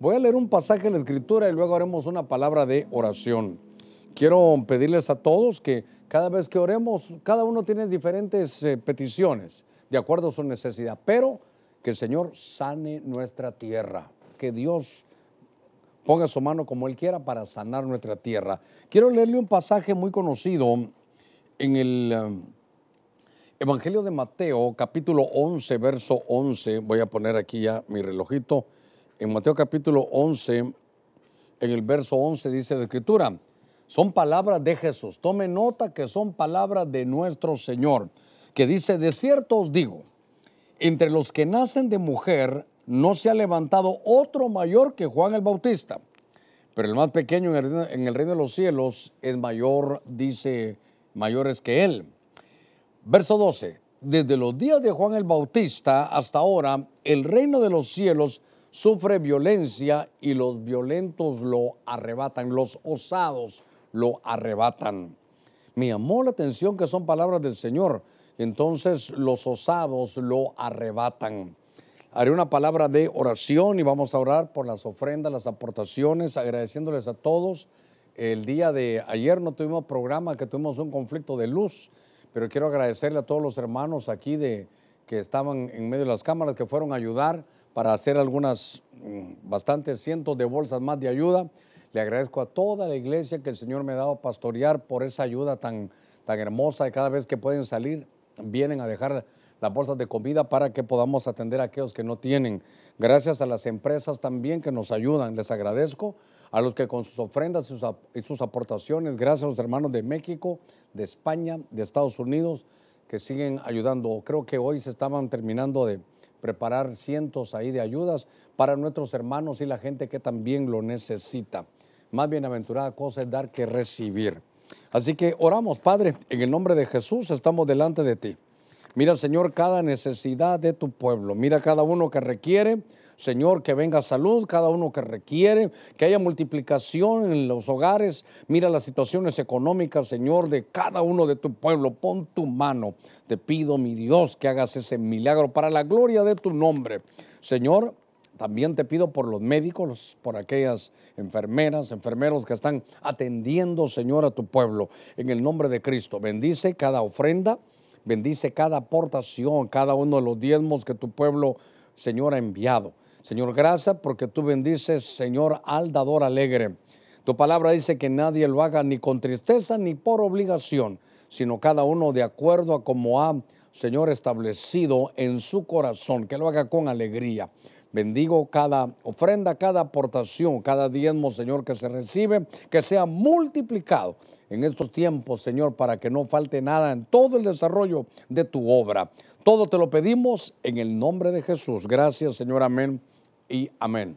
Voy a leer un pasaje de la Escritura y luego haremos una palabra de oración. Quiero pedirles a todos que cada vez que oremos, cada uno tiene diferentes eh, peticiones de acuerdo a su necesidad, pero que el Señor sane nuestra tierra, que Dios ponga su mano como Él quiera para sanar nuestra tierra. Quiero leerle un pasaje muy conocido en el eh, Evangelio de Mateo, capítulo 11, verso 11. Voy a poner aquí ya mi relojito en Mateo capítulo 11, en el verso 11 dice la escritura, son palabras de Jesús. Tome nota que son palabras de nuestro Señor, que dice, de cierto os digo, entre los que nacen de mujer no se ha levantado otro mayor que Juan el Bautista, pero el más pequeño en el, en el reino de los cielos es mayor, dice, mayores que él. Verso 12, desde los días de Juan el Bautista hasta ahora, el reino de los cielos sufre violencia y los violentos lo arrebatan, los osados lo arrebatan. Me llamó la atención que son palabras del Señor. Entonces los osados lo arrebatan. Haré una palabra de oración y vamos a orar por las ofrendas, las aportaciones, agradeciéndoles a todos. El día de ayer no tuvimos programa, que tuvimos un conflicto de luz, pero quiero agradecerle a todos los hermanos aquí de, que estaban en medio de las cámaras, que fueron a ayudar para hacer algunas, mm, bastantes cientos de bolsas más de ayuda. Le agradezco a toda la iglesia que el Señor me ha dado a pastorear por esa ayuda tan, tan hermosa y cada vez que pueden salir vienen a dejar las bolsas de comida para que podamos atender a aquellos que no tienen. Gracias a las empresas también que nos ayudan, les agradezco. A los que con sus ofrendas y sus, y sus aportaciones, gracias a los hermanos de México, de España, de Estados Unidos, que siguen ayudando. Creo que hoy se estaban terminando de, preparar cientos ahí de ayudas para nuestros hermanos y la gente que también lo necesita. Más bienaventurada cosa es dar que recibir. Así que oramos, Padre, en el nombre de Jesús estamos delante de ti. Mira, Señor, cada necesidad de tu pueblo. Mira cada uno que requiere Señor, que venga salud, cada uno que requiere, que haya multiplicación en los hogares. Mira las situaciones económicas, Señor, de cada uno de tu pueblo. Pon tu mano. Te pido, mi Dios, que hagas ese milagro para la gloria de tu nombre. Señor, también te pido por los médicos, por aquellas enfermeras, enfermeros que están atendiendo, Señor, a tu pueblo. En el nombre de Cristo, bendice cada ofrenda, bendice cada aportación, cada uno de los diezmos que tu pueblo, Señor, ha enviado. Señor, gracias porque tú bendices, Señor, al dador alegre. Tu palabra dice que nadie lo haga ni con tristeza ni por obligación, sino cada uno de acuerdo a como ha, Señor, establecido en su corazón, que lo haga con alegría. Bendigo cada ofrenda, cada aportación, cada diezmo, Señor, que se recibe, que sea multiplicado en estos tiempos, Señor, para que no falte nada en todo el desarrollo de tu obra. Todo te lo pedimos en el nombre de Jesús. Gracias, Señor. Amén y amén.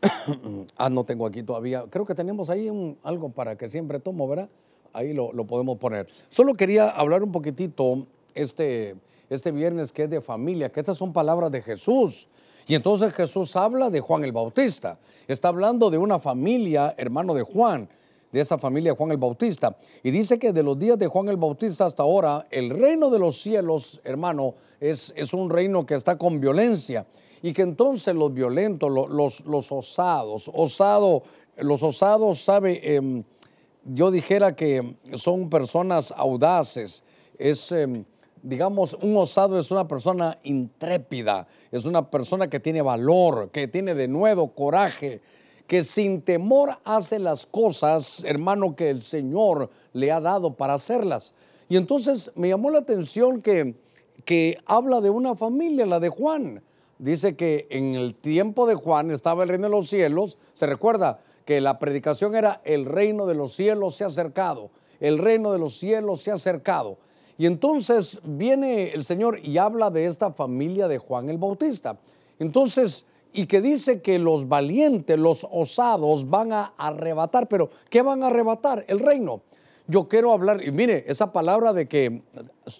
ah, no tengo aquí todavía. Creo que tenemos ahí algo para que siempre tomo, ¿verdad? Ahí lo, podemos poner. Solo quería hablar un poquitito este, este viernes que es de familia, que estas son palabras de Jesús. Y entonces Jesús habla de Juan el Bautista. Está hablando de una familia, hermano de Juan, de esa familia Juan el Bautista. Y dice que de los días de Juan el Bautista hasta ahora, el reino de los cielos, hermano, es, es un reino que está con violencia y que entonces los violentos, los, los, osados, osado, los osados, sabe, em, yo dijera que son personas audaces, es, em, digamos, un osado es una persona intrépida, es una persona que tiene valor, que tiene de nuevo coraje, que sin temor hace las cosas, hermano, que el Señor le ha dado para hacerlas. Y entonces me llamó la atención que, que habla de una familia, la de Juan dice que en el tiempo de Juan estaba el reino de los cielos. Se recuerda que la predicación era el reino de los cielos se ha acercado, el reino de los cielos se ha acercado. Y entonces viene el Señor y habla de esta familia de Juan el Bautista. Entonces, y que dice que los valientes, los osados van a arrebatar, pero ¿qué van a arrebatar? El reino yo quiero hablar, y mire, esa palabra de que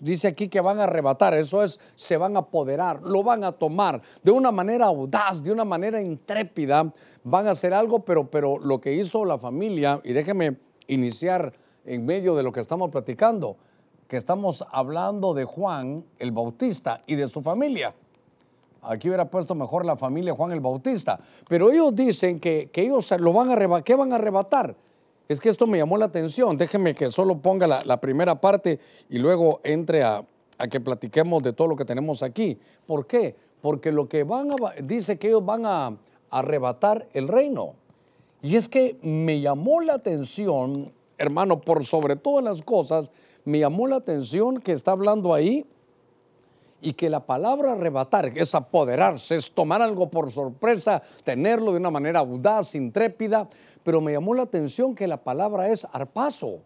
dice aquí que van a arrebatar, eso es, se van a apoderar, lo van a tomar de una manera audaz, de una manera intrépida, van a hacer algo, pero, pero lo que hizo la familia, y déjeme iniciar en medio de lo que estamos platicando, que estamos hablando de Juan el Bautista y de su familia. Aquí hubiera puesto mejor la familia Juan el Bautista. Pero ellos dicen que, ellos se lo van a arrebatar. ¿Qué van a arrebatar? Es que esto me llamó la atención. Déjeme que solo ponga la, primera parte y luego entre a, a, que platiquemos de todo lo que tenemos aquí. ¿Por qué? Porque lo que van a, dice que ellos van a arrebatar el reino. Y es que me llamó la atención, hermano, por sobre todas las cosas, me llamó la atención que está hablando ahí y que la palabra arrebatar es apoderarse, es tomar algo por sorpresa, tenerlo de una manera audaz, intrépida, pero me llamó la atención que la palabra es arpazo.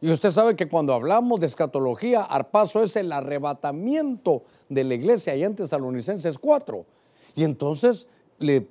Y usted sabe que cuando hablamos de escatología, arpazo es el arrebatamiento de la iglesia y en Tesalonicenses 4. Y entonces le,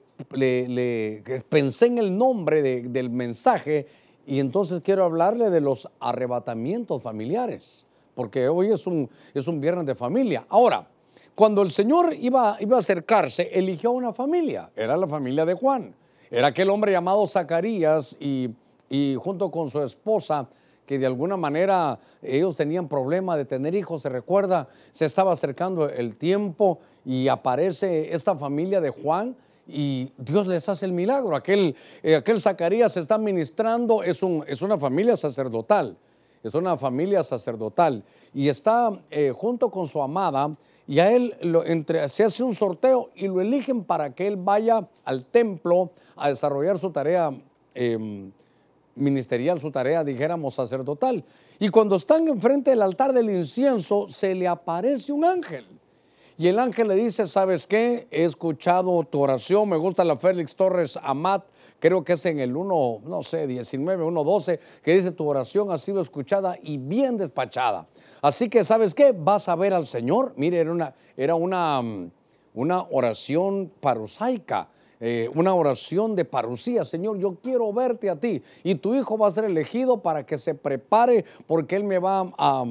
pensé en el nombre del mensaje y entonces quiero hablarle de los arrebatamientos familiares porque hoy es un, es un viernes de familia. Ahora, cuando el Señor iba, iba a acercarse, eligió una familia, era la familia de Juan. Era aquel hombre llamado Zacarías y, y junto con su esposa, que de alguna manera ellos tenían problema de tener hijos, se recuerda, se estaba acercando el tiempo y aparece esta familia de Juan y Dios les hace el milagro. Aquel, eh, aquel Zacarías está ministrando, es, un, es una familia sacerdotal es una familia sacerdotal y está eh, junto con su amada y a él entre, se hace un sorteo y lo eligen para que él vaya al templo a desarrollar su tarea em, ministerial, su tarea, dijéramos, sacerdotal. Y cuando están enfrente del altar del incienso, se le aparece un ángel. Y el ángel le dice, ¿sabes qué? He escuchado tu oración, me gusta la Félix Torres Amat, creo que es en el 1, no sé, 19, 1, 12, que dice, tu oración ha sido escuchada y bien despachada. Así que, ¿sabes qué? Vas a ver al Señor. Mire, era una, era una, mm, una oración parusaica. Eh, una oración de parusía, Señor, yo quiero verte a ti y tu hijo va a ser elegido para que se prepare porque él me va a,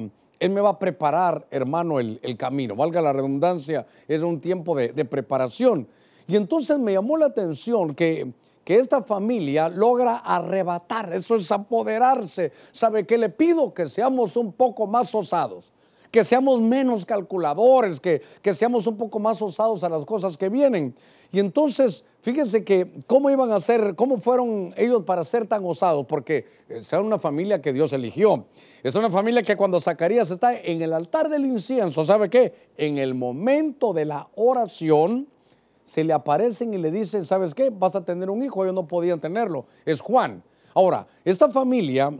él me va a preparar, hermano, el, camino. Valga la redundancia, es un tiempo de, preparación. Y entonces me llamó la atención que, que esta familia logra arrebatar, eso es apoderarse. ¿Sabe qué le pido? Que seamos un poco más osados que seamos menos calculadores, que, que, seamos un poco más osados a las cosas que vienen. Y entonces, fíjense que cómo iban a ser, cómo fueron ellos para ser tan osados, porque es una familia que Dios eligió. Es una familia que cuando Zacarías está en el altar del incienso, ¿sabe qué? En el momento de la oración, se le aparecen y le dicen, ¿sabes qué? Vas a tener un hijo, ellos no podían tenerlo, es Juan. Ahora, esta familia,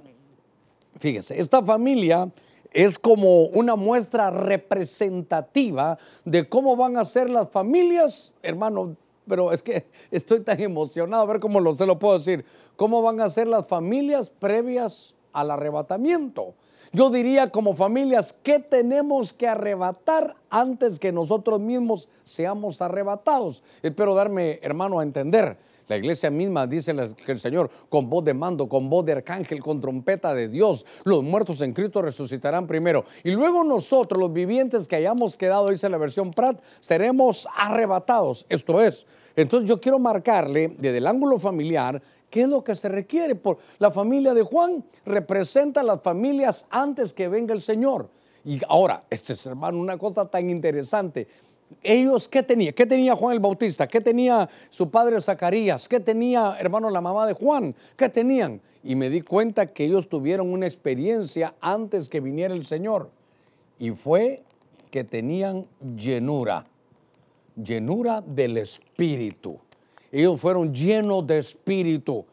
fíjese, esta familia es como una muestra representativa de cómo van a ser las familias, hermano, pero es que estoy tan emocionado a ver cómo lo, se lo puedo decir, cómo van a ser las familias previas al arrebatamiento. Yo diría como familias, ¿qué tenemos que arrebatar antes que nosotros mismos seamos arrebatados? Espero darme, hermano, a entender. La iglesia misma dice que el Señor, con voz de mando, con voz de arcángel, con trompeta de Dios, los muertos en Cristo resucitarán primero. Y luego nosotros, los vivientes que hayamos quedado, dice la versión Prat, seremos arrebatados. Esto es. Entonces yo quiero marcarle desde el ángulo familiar ¿Qué es lo que se requiere? Por la familia de Juan representa a las familias antes que venga el Señor. Y ahora, este es hermano, una cosa tan interesante ellos, ¿qué tenía? ¿Qué tenía Juan el Bautista? ¿Qué tenía su padre Zacarías? ¿Qué tenía, hermano, la mamá de Juan? ¿Qué tenían? Y me di cuenta que ellos tuvieron una experiencia antes que viniera el Señor. Y fue que tenían llenura, llenura del Espíritu. Ellos fueron llenos de Espíritu.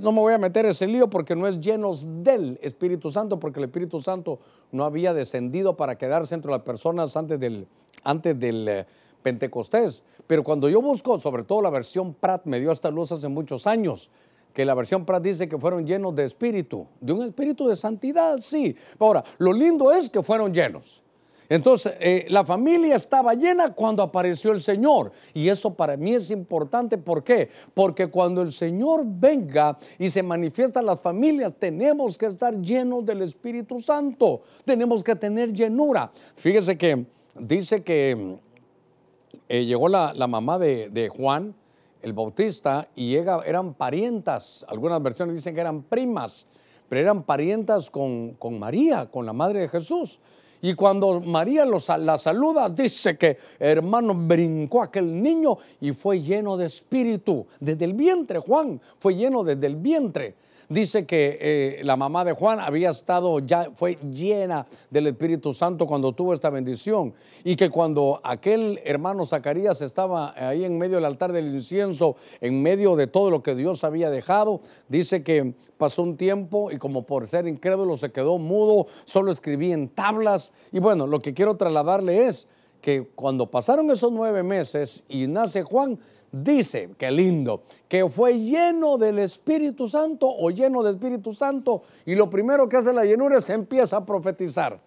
no me voy a meter ese lío porque no es llenos del Espíritu Santo, porque el Espíritu Santo no había descendido para quedarse entre las personas antes del, antes del eh, Pentecostés. Pero cuando yo busco, sobre todo la versión Prat, me dio esta luz hace muchos años, que la versión Prat dice que fueron llenos de espíritu, de un espíritu de santidad, sí. Ahora, lo lindo es que fueron llenos. Entonces, eh, la familia estaba llena cuando apareció el Señor. Y eso para mí es importante. ¿Por qué? Porque cuando el Señor venga y se manifiesta las familias, tenemos que estar llenos del Espíritu Santo. Tenemos que tener llenura. Fíjese que dice que eh, llegó la, mamá de, Juan, el Bautista, y llega, eran parientas, algunas versiones dicen que eran primas, pero eran parientas con, con María, con la madre de Jesús. Y cuando María la saluda, dice que hermano brincó aquel niño y fue lleno de espíritu. Desde el vientre, Juan, fue lleno desde el vientre dice que eh, la mamá de Juan había estado ya, fue llena del Espíritu Santo cuando tuvo esta bendición. Y que cuando aquel hermano Zacarías estaba ahí en medio del altar del incienso, en medio de todo lo que Dios había dejado, dice que pasó un tiempo y como por ser incrédulo se quedó mudo, solo escribía en tablas. Y bueno, lo que quiero trasladarle es que cuando pasaron esos nueve meses y nace Juan, dice, qué lindo, que fue lleno del Espíritu Santo o lleno del Espíritu Santo y lo primero que hace la llenura es empieza a profetizar.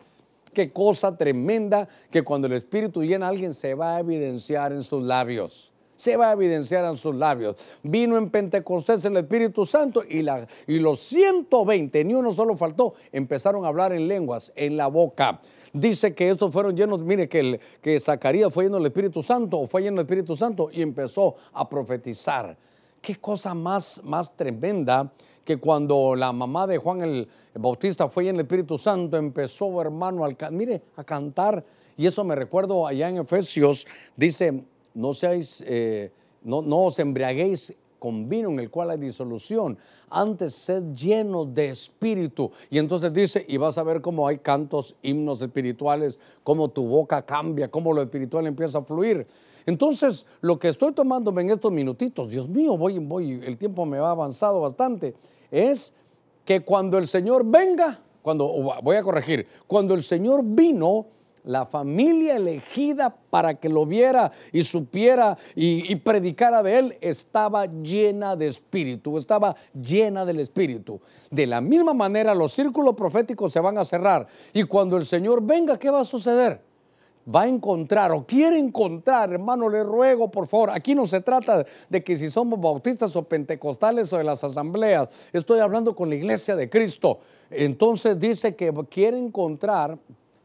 Qué cosa tremenda que cuando el Espíritu llena a alguien se va a evidenciar en sus labios se va a evidenciar en sus labios. Vino en Pentecostés el Espíritu Santo y, la, y los 120, ni uno solo faltó, empezaron a hablar en lenguas, en la boca. Dice que estos fueron llenos, mire que, que Zacarías fue lleno del Espíritu Santo o fue lleno del Espíritu Santo y empezó a profetizar. Qué cosa más, más tremenda que cuando la mamá de Juan el Bautista fue lleno del Espíritu Santo, empezó, hermano, mire, a cantar. Y eso me recuerdo allá en Efesios, dice, no seáis, eh, no, no os embriaguéis con vino en el cual hay disolución. Antes sed llenos de espíritu. Y entonces dice, y vas a ver cómo hay cantos, himnos espirituales, cómo tu boca cambia, cómo lo espiritual empieza a fluir. Entonces, lo que estoy tomándome en estos minutitos, Dios mío, voy, voy, el tiempo me va avanzado bastante, es que cuando el Señor venga, cuando, voy a corregir, cuando el Señor vino, la familia elegida para que lo viera y supiera y, predicara de él estaba llena de espíritu, estaba llena del espíritu. De la misma manera los círculos proféticos se van a cerrar y cuando el Señor venga, ¿qué va a suceder? va a encontrar o quiere encontrar, hermano, le ruego por favor, aquí no se trata de que si somos bautistas o pentecostales o de las asambleas, estoy hablando con la iglesia de Cristo. Entonces dice que quiere encontrar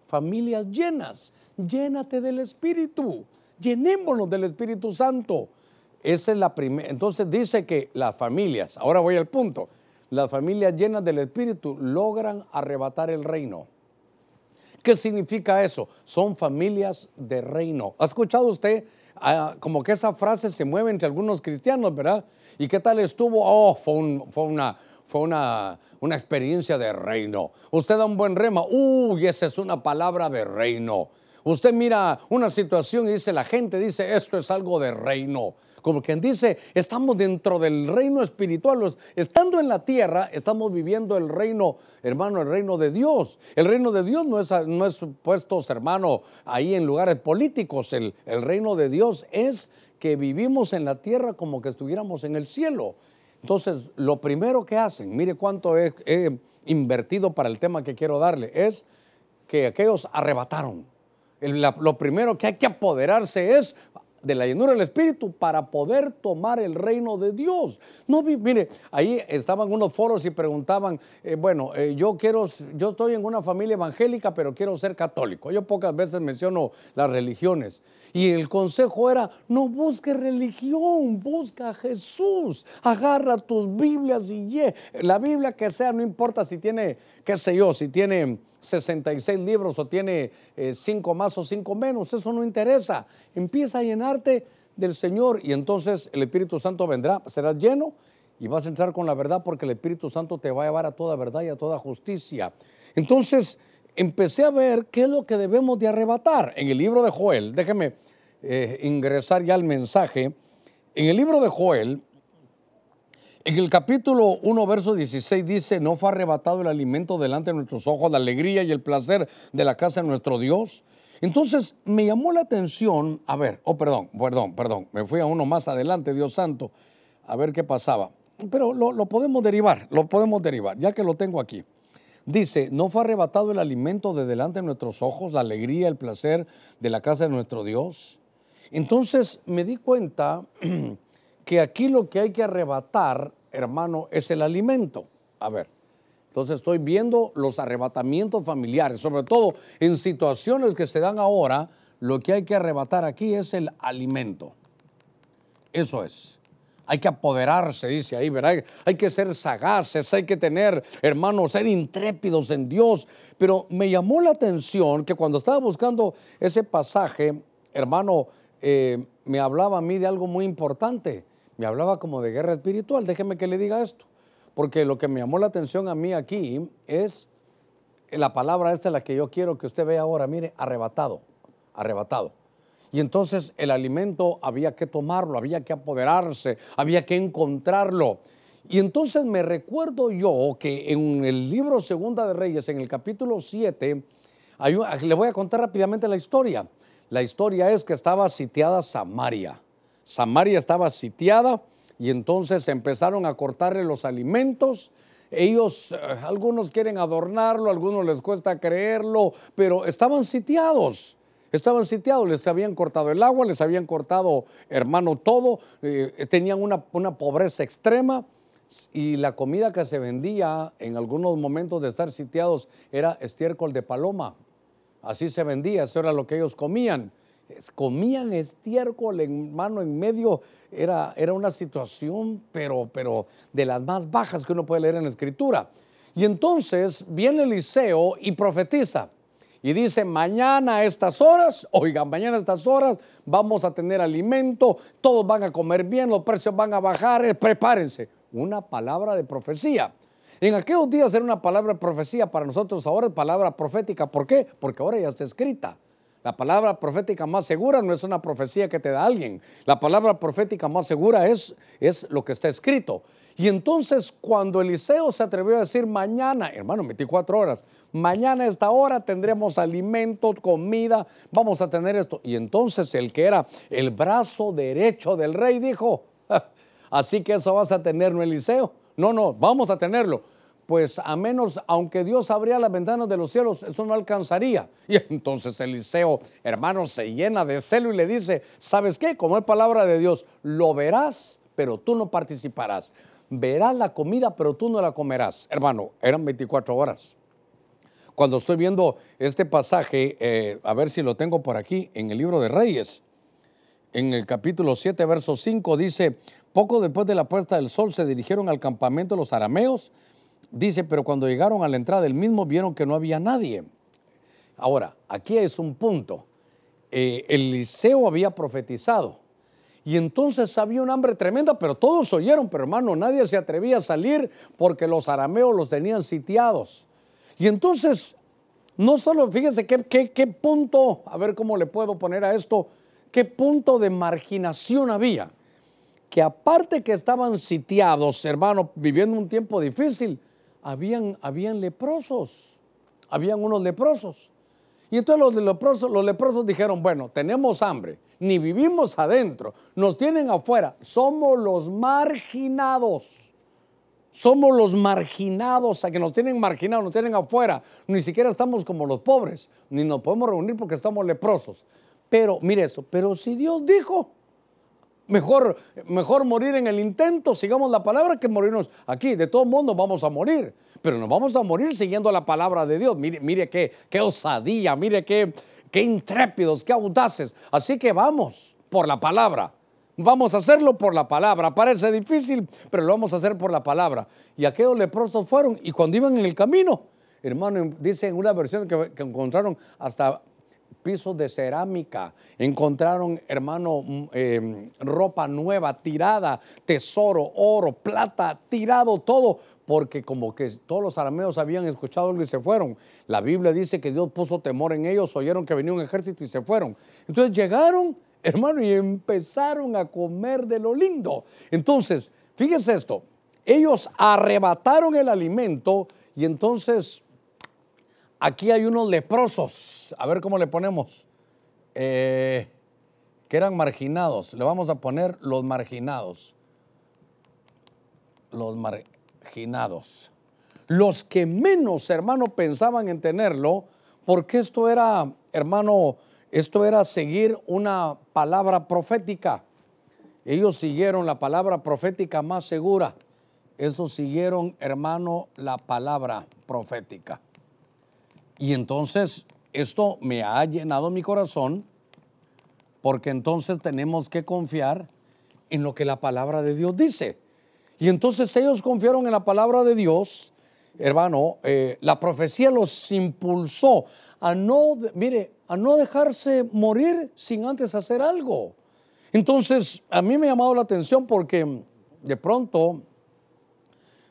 familias llenas. Llénate del Espíritu. Llenémonos del Espíritu Santo. Esa es la primera. Entonces dice que las familias, ahora voy al punto, las familias llenas del Espíritu logran arrebatar el reino. ¿Qué significa eso? Son familias de reino. ¿Ha escuchado usted ah, como que esa frase se mueve entre algunos cristianos, verdad? ¿Y qué tal estuvo? Oh, fue, fue una, fue una, una experiencia de reino. Usted da un buen rema, uy, esa es una palabra de reino. Usted mira una situación y dice, la gente dice, esto es algo de reino. Como quien dice, estamos dentro del reino espiritual. Estando en la tierra, estamos viviendo el reino, hermano, el reino de Dios. El reino de Dios no es, no es puestos, hermano, ahí en lugares políticos. El, el reino de Dios es que vivimos en la tierra como que estuviéramos en el cielo. Entonces, lo primero que hacen, mire cuánto he, invertido para el tema que quiero darle, es que aquellos arrebataron. lo primero que hay que apoderarse es de la llenura del Espíritu para poder tomar el reino de Dios. No, mire, ahí estaban unos foros y preguntaban, eh, bueno, eh, yo quiero, yo estoy en una familia evangélica, pero quiero ser católico. Yo pocas veces menciono las religiones. Y el consejo era, no busques religión, busca a Jesús. Agarra tus Biblias y la Biblia que sea, no importa si tiene, qué sé yo, si tiene 66 libros o tiene 5 eh, más o 5 menos, eso no interesa. Empieza a llenarte del Señor y entonces el Espíritu Santo vendrá, serás lleno y vas a entrar con la verdad porque el Espíritu Santo te va a llevar a toda verdad y a toda justicia. Entonces empecé a ver qué es lo que debemos de arrebatar. En el libro de Joel, déjeme eh, ingresar ya al mensaje. En el libro de Joel, en el capítulo 1, verso 16 dice, no fue arrebatado el alimento delante de nuestros ojos, la alegría y el placer de la casa de nuestro Dios. Entonces me llamó la atención, a ver, oh perdón, perdón, perdón, me fui a uno más adelante, Dios santo, a ver qué pasaba. Pero lo, lo podemos derivar, lo podemos derivar, ya que lo tengo aquí. Dice, no fue arrebatado el alimento de delante de nuestros ojos, la alegría, el placer de la casa de nuestro Dios. Entonces me di cuenta que aquí lo que hay que arrebatar hermano, es el alimento. A ver, entonces estoy viendo los arrebatamientos familiares, sobre todo en situaciones que se dan ahora, lo que hay que arrebatar aquí es el alimento. Eso es. Hay que apoderarse, dice ahí, ¿verdad? Hay que ser sagaces, hay que tener, hermanos, ser intrépidos en Dios. Pero me llamó la atención que cuando estaba buscando ese pasaje, hermano, eh, me hablaba a mí de algo muy importante. Me hablaba como de guerra espiritual. Déjeme que le diga esto. Porque lo que me llamó la atención a mí aquí es la palabra esta, la que yo quiero que usted vea ahora. Mire, arrebatado, arrebatado. Y entonces el alimento había que tomarlo, había que apoderarse, había que encontrarlo. Y entonces me recuerdo yo que en el libro Segunda de Reyes, en el capítulo 7, le voy a contar rápidamente la historia. La historia es que estaba sitiada Samaria. Samaria estaba sitiada y entonces empezaron a cortarle los alimentos. Ellos, eh, algunos quieren adornarlo, algunos les cuesta creerlo, pero estaban sitiados. Estaban sitiados, les habían cortado el agua, les habían cortado, hermano, todo, eh, tenían una, una pobreza extrema y la comida que se vendía en algunos momentos de estar sitiados era estiércol de paloma. Así se vendía, eso era lo que ellos comían. Comían estiércol en mano en medio, era, era una situación, pero, pero de las más bajas que uno puede leer en la escritura. Y entonces viene Eliseo y profetiza y dice, mañana a estas horas, oigan, mañana a estas horas vamos a tener alimento, todos van a comer bien, los precios van a bajar, eh, prepárense. Una palabra de profecía. En aquellos días era una palabra de profecía, para nosotros ahora es palabra profética. ¿Por qué? Porque ahora ya está escrita. La palabra profética más segura no es una profecía que te da alguien. La palabra profética más segura es, es lo que está escrito. Y entonces cuando Eliseo se atrevió a decir mañana, hermano, 24 horas, mañana a esta hora tendremos alimento, comida, vamos a tener esto. Y entonces el que era el brazo derecho del rey dijo, así que eso vas a tener, ¿no, Eliseo? No, no, vamos a tenerlo. Pues a menos, aunque Dios abría las ventanas de los cielos, eso no alcanzaría. Y entonces Eliseo, hermano, se llena de celo y le dice, ¿sabes qué? Como es palabra de Dios, lo verás, pero tú no participarás verás la comida, pero tú no la comerás. Hermano, eran 24 horas. Cuando estoy viendo este pasaje, eh, a ver si lo tengo por aquí, en el libro de Reyes, en el capítulo 7, verso 5, dice, poco después de la puesta del sol se dirigieron al campamento los arameos, dice, pero cuando llegaron a la entrada del mismo vieron que no había nadie. Ahora, aquí es un punto. Eh, Eliseo había profetizado y entonces había un hambre tremenda, pero todos oyeron, pero hermano, nadie se atrevía a salir porque los arameos los tenían sitiados. Y entonces, no solo, fíjese qué, qué, punto, a ver cómo le puedo poner a esto, qué punto de marginación había. Que aparte que estaban sitiados, hermano, viviendo un tiempo difícil, habían, habían leprosos, habían unos leprosos. Y entonces los leprosos, los leprosos dijeron, bueno, tenemos hambre ni vivimos adentro, nos tienen afuera, somos los marginados. Somos los marginados, a que nos tienen marginados, nos tienen afuera. Ni siquiera estamos como los pobres, ni nos podemos reunir porque estamos leprosos. Pero, mire eso, pero si Dios dijo, mejor, mejor morir en el intento, sigamos la palabra, que morirnos aquí. De todo mundo vamos a morir, pero nos vamos a morir siguiendo la palabra de Dios. Mire, mire qué, qué osadía, mire qué, qué intrépidos, qué audaces. Así que vamos por la palabra. Vamos a hacerlo por la palabra. Parece difícil, pero lo vamos a hacer por la palabra. Y aquellos leprosos fueron y cuando iban en el camino, hermano, dice en una versión que, encontraron hasta pisos de cerámica, encontraron, hermano, mm, em, ropa nueva, tirada, tesoro, oro, plata, tirado todo, porque como que todos los arameos habían escuchado algo y se fueron. La Biblia dice que Dios puso temor en ellos, oyeron que venía un ejército y se fueron. Entonces llegaron, hermano, y empezaron a comer de lo lindo. Entonces, fíjese esto, ellos arrebataron el alimento y entonces aquí hay unos leprosos, a ver cómo le ponemos, eh, que eran marginados, le vamos a poner los marginados. Los marginados. Los que menos, hermano, pensaban en tenerlo, porque esto era, hermano, esto era seguir una palabra profética. Ellos siguieron la palabra profética más segura. Ellos siguieron, hermano, la palabra profética. Y entonces esto me ha llenado mi corazón, porque entonces tenemos que confiar en lo que la palabra de Dios dice. Y entonces ellos confiaron en la palabra de Dios, hermano, eh, la profecía los impulsó a no, mire, a no dejarse morir sin antes hacer algo. Entonces, a mí me ha llamado la atención porque de pronto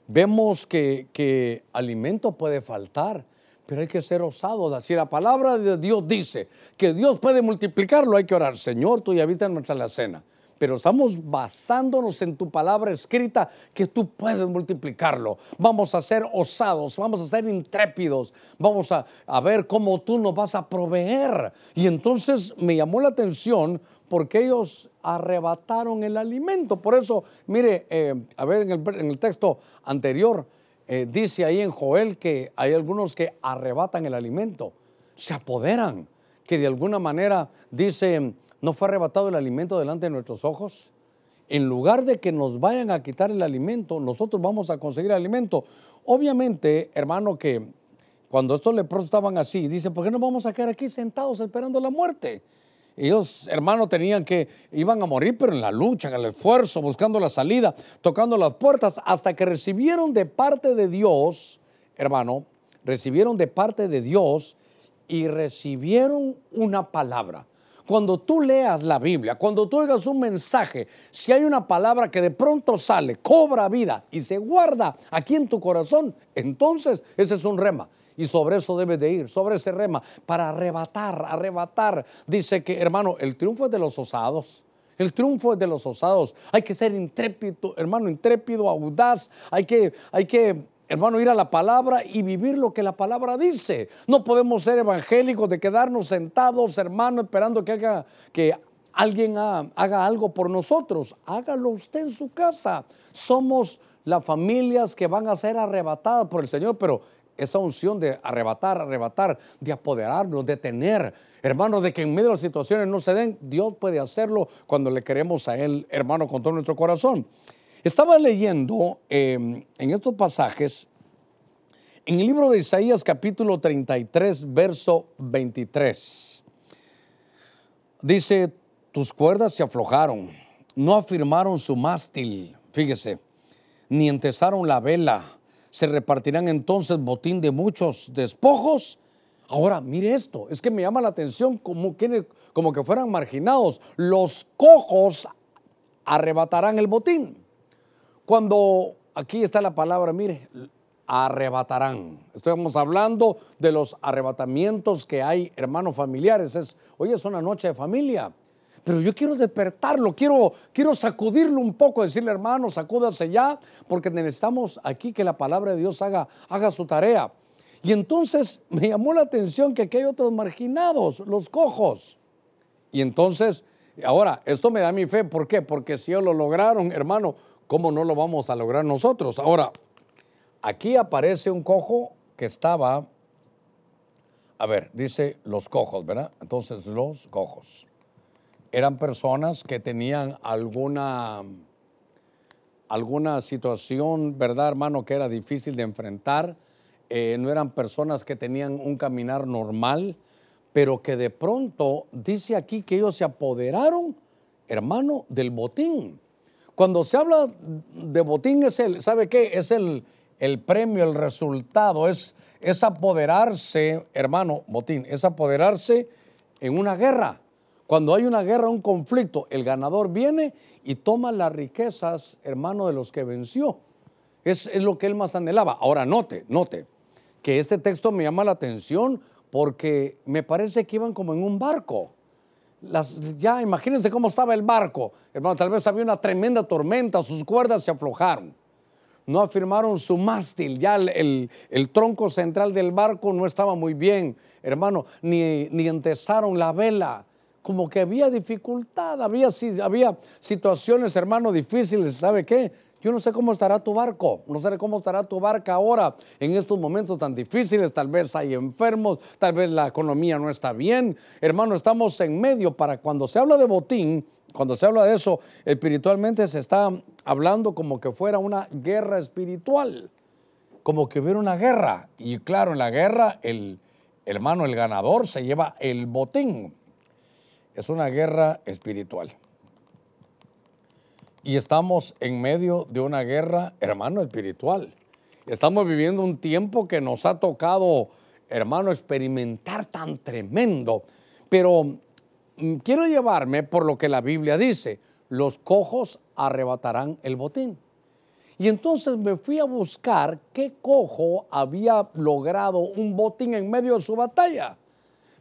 vemos que, que alimento puede faltar, pero hay que ser osados. Si la palabra de Dios dice que Dios puede multiplicarlo, hay que orar. Señor, tú ya viste en nuestra la cena pero estamos basándonos en tu palabra escrita que tú puedes multiplicarlo. Vamos a ser osados, vamos a ser intrépidos, vamos a, ver cómo tú nos vas a proveer. Y entonces me llamó la atención porque ellos arrebataron el alimento. Por eso, mire, eh, a ver en el, texto anterior, eh, dice ahí en Joel que hay algunos que arrebatan el alimento, se apoderan, que de alguna manera dice ¿No fue arrebatado el alimento delante de nuestros ojos? En lugar de que nos vayan a quitar el alimento, nosotros vamos a conseguir alimento. Obviamente, hermano, que cuando estos leprosos estaban así, dice, ¿por qué no vamos a quedar aquí sentados esperando la muerte? Ellos, hermano, tenían que, iban a morir, pero en la lucha, en el esfuerzo, buscando la salida, tocando las puertas, hasta que recibieron de parte de Dios, hermano, recibieron de parte de Dios y recibieron una palabra cuando tú leas la Biblia, cuando tú oigas un mensaje, si hay una palabra que de pronto sale, cobra vida y se guarda aquí en tu corazón, entonces ese es un rema. Y sobre eso debes de ir, sobre ese rema, para arrebatar, arrebatar. Dice que, hermano, el triunfo es de los osados. El triunfo es de los osados. Hay que ser intrépido, hermano, intrépido, audaz. Hay que, hay que hermano, ir a la palabra y vivir lo que la palabra dice. No podemos ser evangélicos de quedarnos sentados, hermano, esperando que, haga, que alguien haga algo por nosotros. Hágalo usted en su casa. Somos las familias que van a ser arrebatadas por el Señor, pero esa unción de arrebatar, arrebatar, de apoderarnos, de tener, hermano, de que en medio de las situaciones no se den, Dios puede hacerlo cuando le queremos a Él, hermano, con todo nuestro corazón. Estaba leyendo em, en estos pasajes, en el libro de Isaías capítulo 33, verso 23. Dice, tus cuerdas se aflojaron, no afirmaron su mástil, fíjese, ni entesaron la vela, se repartirán entonces botín de muchos despojos. Ahora, mire esto, es que me llama la atención como que, como que fueran marginados. Los cojos arrebatarán el botín. Cuando aquí está la palabra, mire, arrebatarán. Estamos hablando de los arrebatamientos que hay, hermanos familiares. Es, hoy es una noche de familia. Pero yo quiero despertarlo, quiero, quiero sacudirlo un poco, decirle hermano, sacúdase ya, porque necesitamos aquí que la palabra de Dios haga, haga su tarea. Y entonces me llamó la atención que aquí hay otros marginados, los cojos. Y entonces, ahora, esto me da mi fe, ¿por qué? Porque si ellos lo lograron, hermano, ¿Cómo no lo vamos a lograr nosotros? Ahora, aquí aparece un cojo que estaba, a ver, dice los cojos, ¿verdad? Entonces, los cojos. Eran personas que tenían alguna, alguna situación, ¿verdad, hermano? Que era difícil de enfrentar. Eh, no eran personas que tenían un caminar normal, pero que de pronto dice aquí que ellos se apoderaron, hermano, del botín. Cuando se habla de botín es el, ¿sabe qué? Es el, el premio, el resultado, es, es apoderarse, hermano, botín, es apoderarse en una guerra. Cuando hay una guerra, un conflicto, el ganador viene y toma las riquezas, hermano, de los que venció. Es, lo que él más anhelaba. Ahora, note, note, que este texto me llama la atención porque me parece que iban como en un barco ya imagínense cómo estaba el barco. Hermano, tal vez había una tremenda tormenta, sus cuerdas se aflojaron. No afirmaron su mástil, ya el, tronco central del barco no estaba muy bien, hermano, ni, ni entesaron la vela. Como que había dificultad, había, había situaciones, hermano, difíciles. ¿Sabe qué? Yo no sé cómo estará tu barco, no sé cómo estará tu barca ahora en estos momentos tan difíciles, tal vez hay enfermos, tal vez la economía no está bien. Hermano, estamos en medio para cuando se habla de botín, cuando se habla de eso, espiritualmente se está hablando como que fuera una guerra espiritual, como que hubiera una guerra. Y claro, en la guerra el hermano, el ganador, se lleva el botín. Es una guerra espiritual. Y estamos en medio de una guerra, hermano, espiritual. Estamos viviendo un tiempo que nos ha tocado, hermano, experimentar tan tremendo. Pero mm, quiero llevarme por lo que la Biblia dice, los cojos arrebatarán el botín. Y entonces me fui a buscar qué cojo había logrado un botín en medio de su batalla.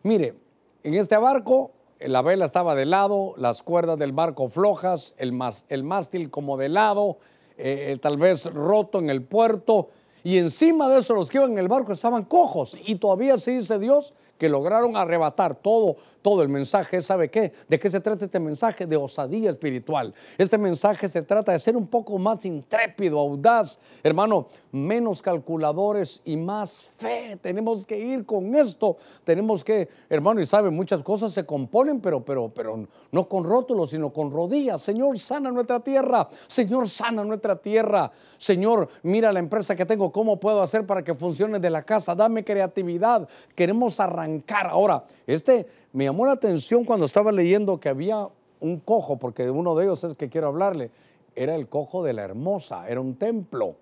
Mire, en este barco la vela estaba de lado, las cuerdas del barco flojas, el, mástil como de lado, eh, eh, tal vez roto en el puerto, y encima de eso los que iban en el barco estaban cojos, y todavía sí dice Dios que lograron arrebatar todo, todo el mensaje. ¿Sabe qué? ¿De qué se trata este mensaje? De osadía espiritual. Este mensaje se trata de ser un poco más intrépido, audaz, hermano, menos calculadores y más fe. Tenemos que ir con esto. Tenemos que, hermano, y sabe, muchas cosas se componen, pero, pero, pero no con rótulos, sino con rodillas. Señor, sana nuestra tierra. Señor, sana nuestra tierra. Señor, mira la empresa que tengo, ¿cómo puedo hacer para que funcione de la casa? Dame creatividad. Queremos arrancar Ahora, este me llamó la atención cuando estaba leyendo que había un cojo, porque uno de ellos es que quiero hablarle, era el cojo de la hermosa, era un templo.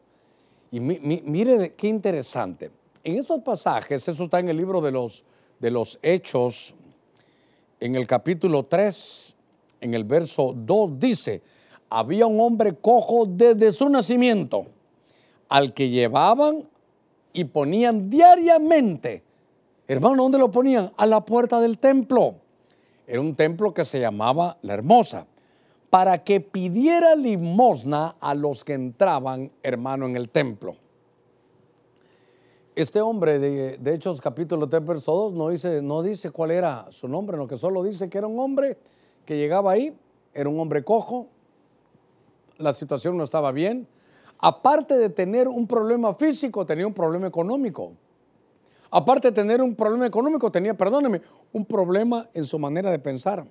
Y mire qué interesante. En esos pasajes, eso está en el libro de los, de los Hechos, en el capítulo 3, en el verso 2, dice, había un hombre cojo desde su nacimiento, al que llevaban y ponían diariamente Hermano, ¿dónde lo ponían? A la puerta del templo. Era un templo que se llamaba La Hermosa, para que pidiera limosna a los que entraban, hermano, en el templo. Este hombre de, de Hechos capítulo 3, verso 2 no dice, no dice cuál era su nombre, lo que solo dice que era un hombre que llegaba ahí, era un hombre cojo, la situación no estaba bien. Aparte de tener un problema físico, tenía un problema económico. Aparte de tener un problema económico, tenía, perdóneme, un problema en su manera de pensar.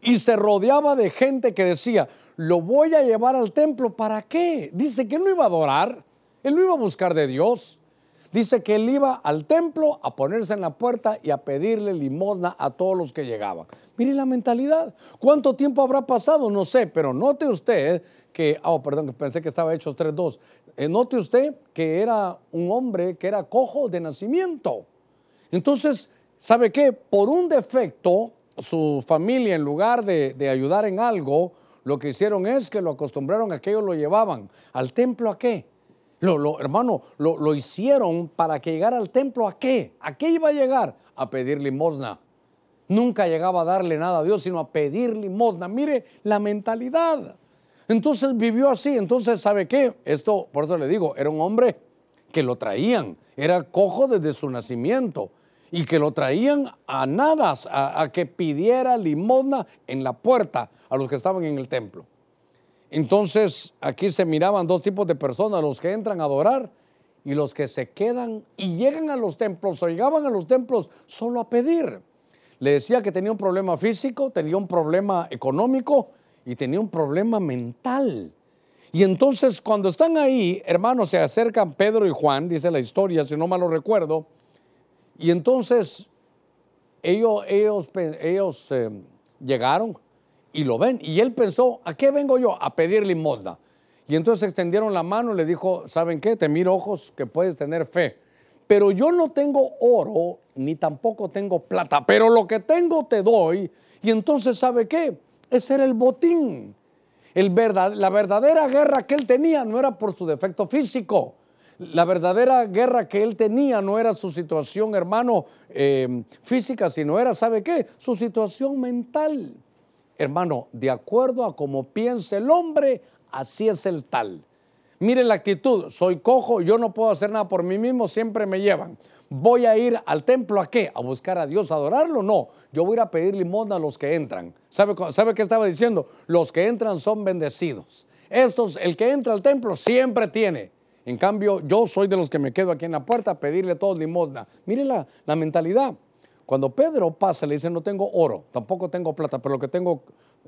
Y se rodeaba de gente que decía, lo voy a llevar al templo, ¿para qué? Dice que él no iba a adorar, él no iba a buscar de Dios. Dice que él iba al templo a ponerse en la puerta y a pedirle limosna a todos los que llegaban. Mire la mentalidad. ¿Cuánto tiempo habrá pasado? No sé, pero note usted que, oh, perdón, pensé que estaba Hechos 3.2. Eh, note usted que era un hombre que era cojo de nacimiento. Entonces, ¿sabe qué? Por un defecto, su familia, en lugar de, ayudar en algo, lo que hicieron es que lo acostumbraron a que ellos lo llevaban al templo a qué? Lo, hermano, lo, lo, hicieron para que llegara al templo a qué? ¿A qué iba a llegar? A pedir limosna. Nunca llegaba a darle nada a Dios, sino a pedir limosna. Mire la mentalidad. Entonces vivió así. Entonces, ¿sabe qué? Esto, por eso le digo, era un hombre que lo traían. Era cojo desde su nacimiento. Y que lo traían a nada, a, que pidiera limosna en la puerta a los que estaban en el templo. Entonces, aquí se miraban dos tipos de personas, los que entran a adorar y los que se quedan y llegan a los templos o llegaban a los templos solo a pedir. Le decía que tenía un problema físico, tenía un problema económico y tenía un problema mental. Y entonces cuando están ahí, hermanos, se acercan Pedro y Juan, dice la historia, si no mal lo recuerdo, y entonces ellos, ellos, ellos eh, llegaron y lo ven, y él pensó, ¿a qué vengo yo? A pedir limosna. Y entonces extendieron la mano y le dijo, ¿saben qué? Te miro ojos que puedes tener fe. Pero yo no tengo oro, ni tampoco tengo plata, pero lo que tengo te doy. Y entonces, ¿sabe qué? Ese era el botín. La verdadera guerra que él tenía no era por su defecto físico. La verdadera guerra que él tenía no era su situación, hermano, eh, física, sino era, ¿sabe qué? Su situación mental. Hermano, de acuerdo a cómo piensa el hombre, así es el tal. Mire la actitud, soy cojo, yo no puedo hacer nada por mí mismo, siempre me llevan voy a ir al templo a qué? ¿A buscar a Dios, a adorarlo? No, yo voy a ir a pedir limosna a los que entran. ¿Sabe, ¿Sabe qué estaba diciendo? Los que entran son bendecidos. Estos, el que entra al templo siempre tiene. En cambio, yo soy de los que me quedo aquí en la puerta a pedirle todos limosna. Mire la, mentalidad. Cuando Pedro pasa, le dice, no tengo oro, tampoco tengo plata, pero lo que tengo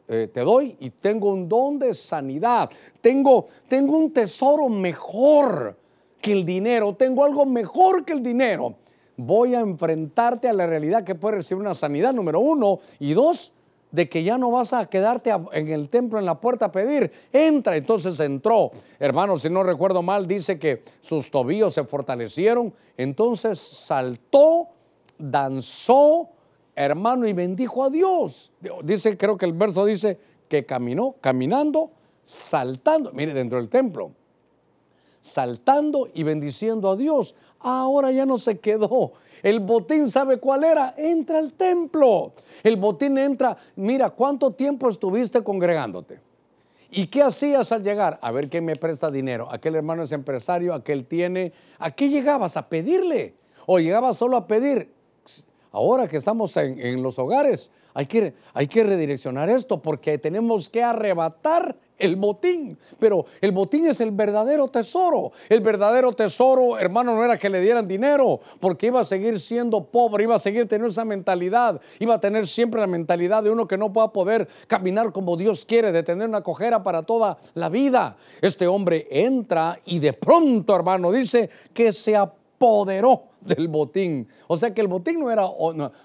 eh, te doy y tengo un don de sanidad. Tengo, tengo un tesoro mejor que el dinero, tengo algo mejor que el dinero. Voy a enfrentarte a la realidad que puede recibir una sanidad, número uno. Y dos, de que ya no vas a quedarte en el templo en la puerta a pedir. Entra. Entonces entró. Hermano, si no recuerdo mal, dice que sus tobillos se fortalecieron. Entonces saltó, danzó, hermano, y bendijo a Dios. Dice, creo que el verso dice que caminó, caminando, saltando. Mire, dentro del templo. Saltando y bendiciendo a Dios. Ahora ya no se quedó el botín, ¿sabe cuál era? Entra al templo. El botín entra, mira, ¿cuánto tiempo estuviste congregándote? ¿Y qué hacías al llegar? A ver quién me presta dinero. Aquel hermano es empresario, aquel tiene. ¿A qué llegabas? A pedirle. O llegabas solo a pedir. Ahora que estamos en, en los hogares, hay que, hay que redireccionar esto porque tenemos que arrebatar el botín. Pero el botín es el verdadero tesoro. El verdadero tesoro, hermano, no era que le dieran dinero, porque iba a seguir siendo pobre, iba a seguir teniendo esa mentalidad, iba a tener siempre la mentalidad de uno que no va a poder caminar como Dios quiere, de tener una cojera para toda la vida. Este hombre entra y de pronto, hermano, dice que se apoderó del botín. O sea que el botín no era,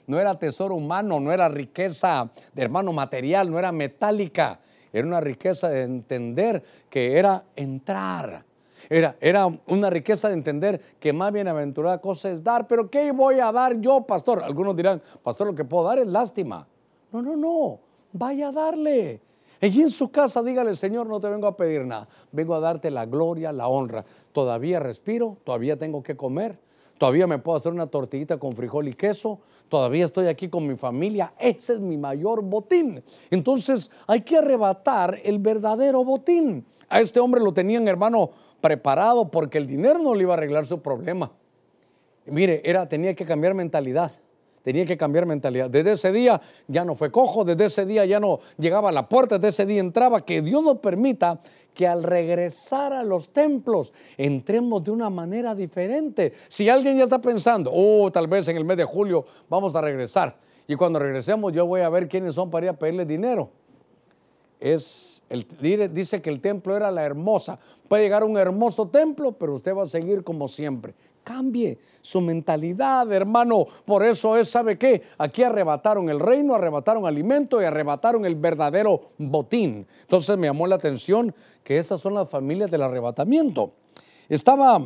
no era tesoro humano, no era riqueza de hermano material, no era metálica era una riqueza de entender que era entrar. Era, era, una riqueza de entender que más bienaventurada cosa es dar. Pero ¿qué voy a dar yo, pastor? Algunos dirán, pastor, lo que puedo dar es lástima. No, no, no. Vaya a darle. Y en su casa dígale, Señor, no te vengo a pedir nada. Vengo a darte la gloria, la honra. Todavía respiro, todavía tengo que comer, todavía me puedo hacer una tortillita con frijol y queso, todavía estoy aquí con mi familia, ese es mi mayor botín. Entonces hay que arrebatar el verdadero botín. A este hombre lo tenían, hermano, preparado porque el dinero no le iba a arreglar su problema. Mire, era, tenía que cambiar mentalidad. Tenía que cambiar mentalidad. Desde ese día ya no fue cojo, desde ese día ya no llegaba a la puerta, desde ese día entraba. Que Dios nos permita que al regresar a los templos entremos de una manera diferente. Si alguien ya está pensando, oh, tal vez en el mes de julio vamos a regresar. Y cuando regresemos yo voy a ver quiénes son para ir a pedirle dinero. Es el, dice que el templo era la hermosa. Puede llegar a un hermoso templo, pero usted va a seguir como siempre cambie su mentalidad, hermano. Por eso es, ¿sabe qué? Aquí arrebataron el reino, arrebataron alimento y arrebataron el verdadero botín. Entonces me llamó la atención que esas son las familias del arrebatamiento. Estaba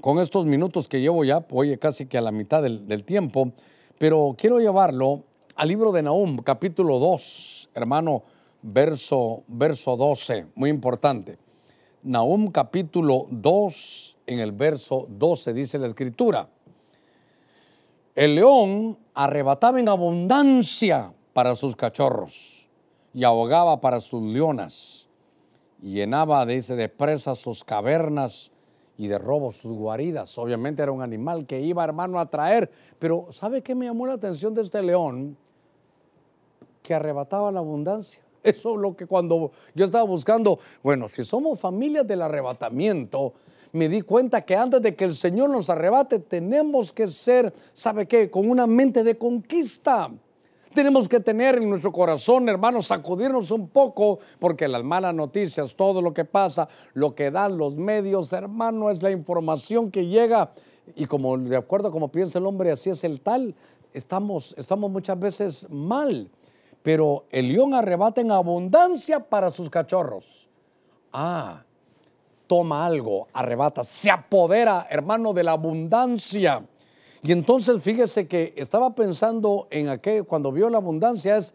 con estos minutos que llevo ya, oye, casi que a la mitad del, tiempo, pero quiero llevarlo al libro de Nahum, capítulo 2, hermano, verso, verso 12, muy importante. Nahum capítulo 2, en el verso 12 dice la escritura, el león arrebataba en abundancia para sus cachorros y ahogaba para sus leonas, y llenaba, dice, de presas sus cavernas y de robos sus guaridas. Obviamente era un animal que iba, hermano, a traer, pero ¿sabe qué me llamó la atención de este león? Que arrebataba la abundancia. Eso es lo que cuando yo estaba buscando, bueno, si somos familias del arrebatamiento, me di cuenta que antes de que el Señor nos arrebate, tenemos que ser, ¿sabe qué? Con una mente de conquista. Tenemos que tener en nuestro corazón, hermanos, sacudirnos un poco, porque las malas noticias, todo lo que pasa, lo que dan los medios, hermano, es la información que llega. Y como de acuerdo a como piensa el hombre, así es el tal, estamos, estamos muchas veces mal pero el león arrebata en abundancia para sus cachorros. Ah, toma algo, arrebata, se apodera, hermano, de la abundancia. Y entonces fíjese que estaba pensando en aquello, cuando vio la abundancia, es,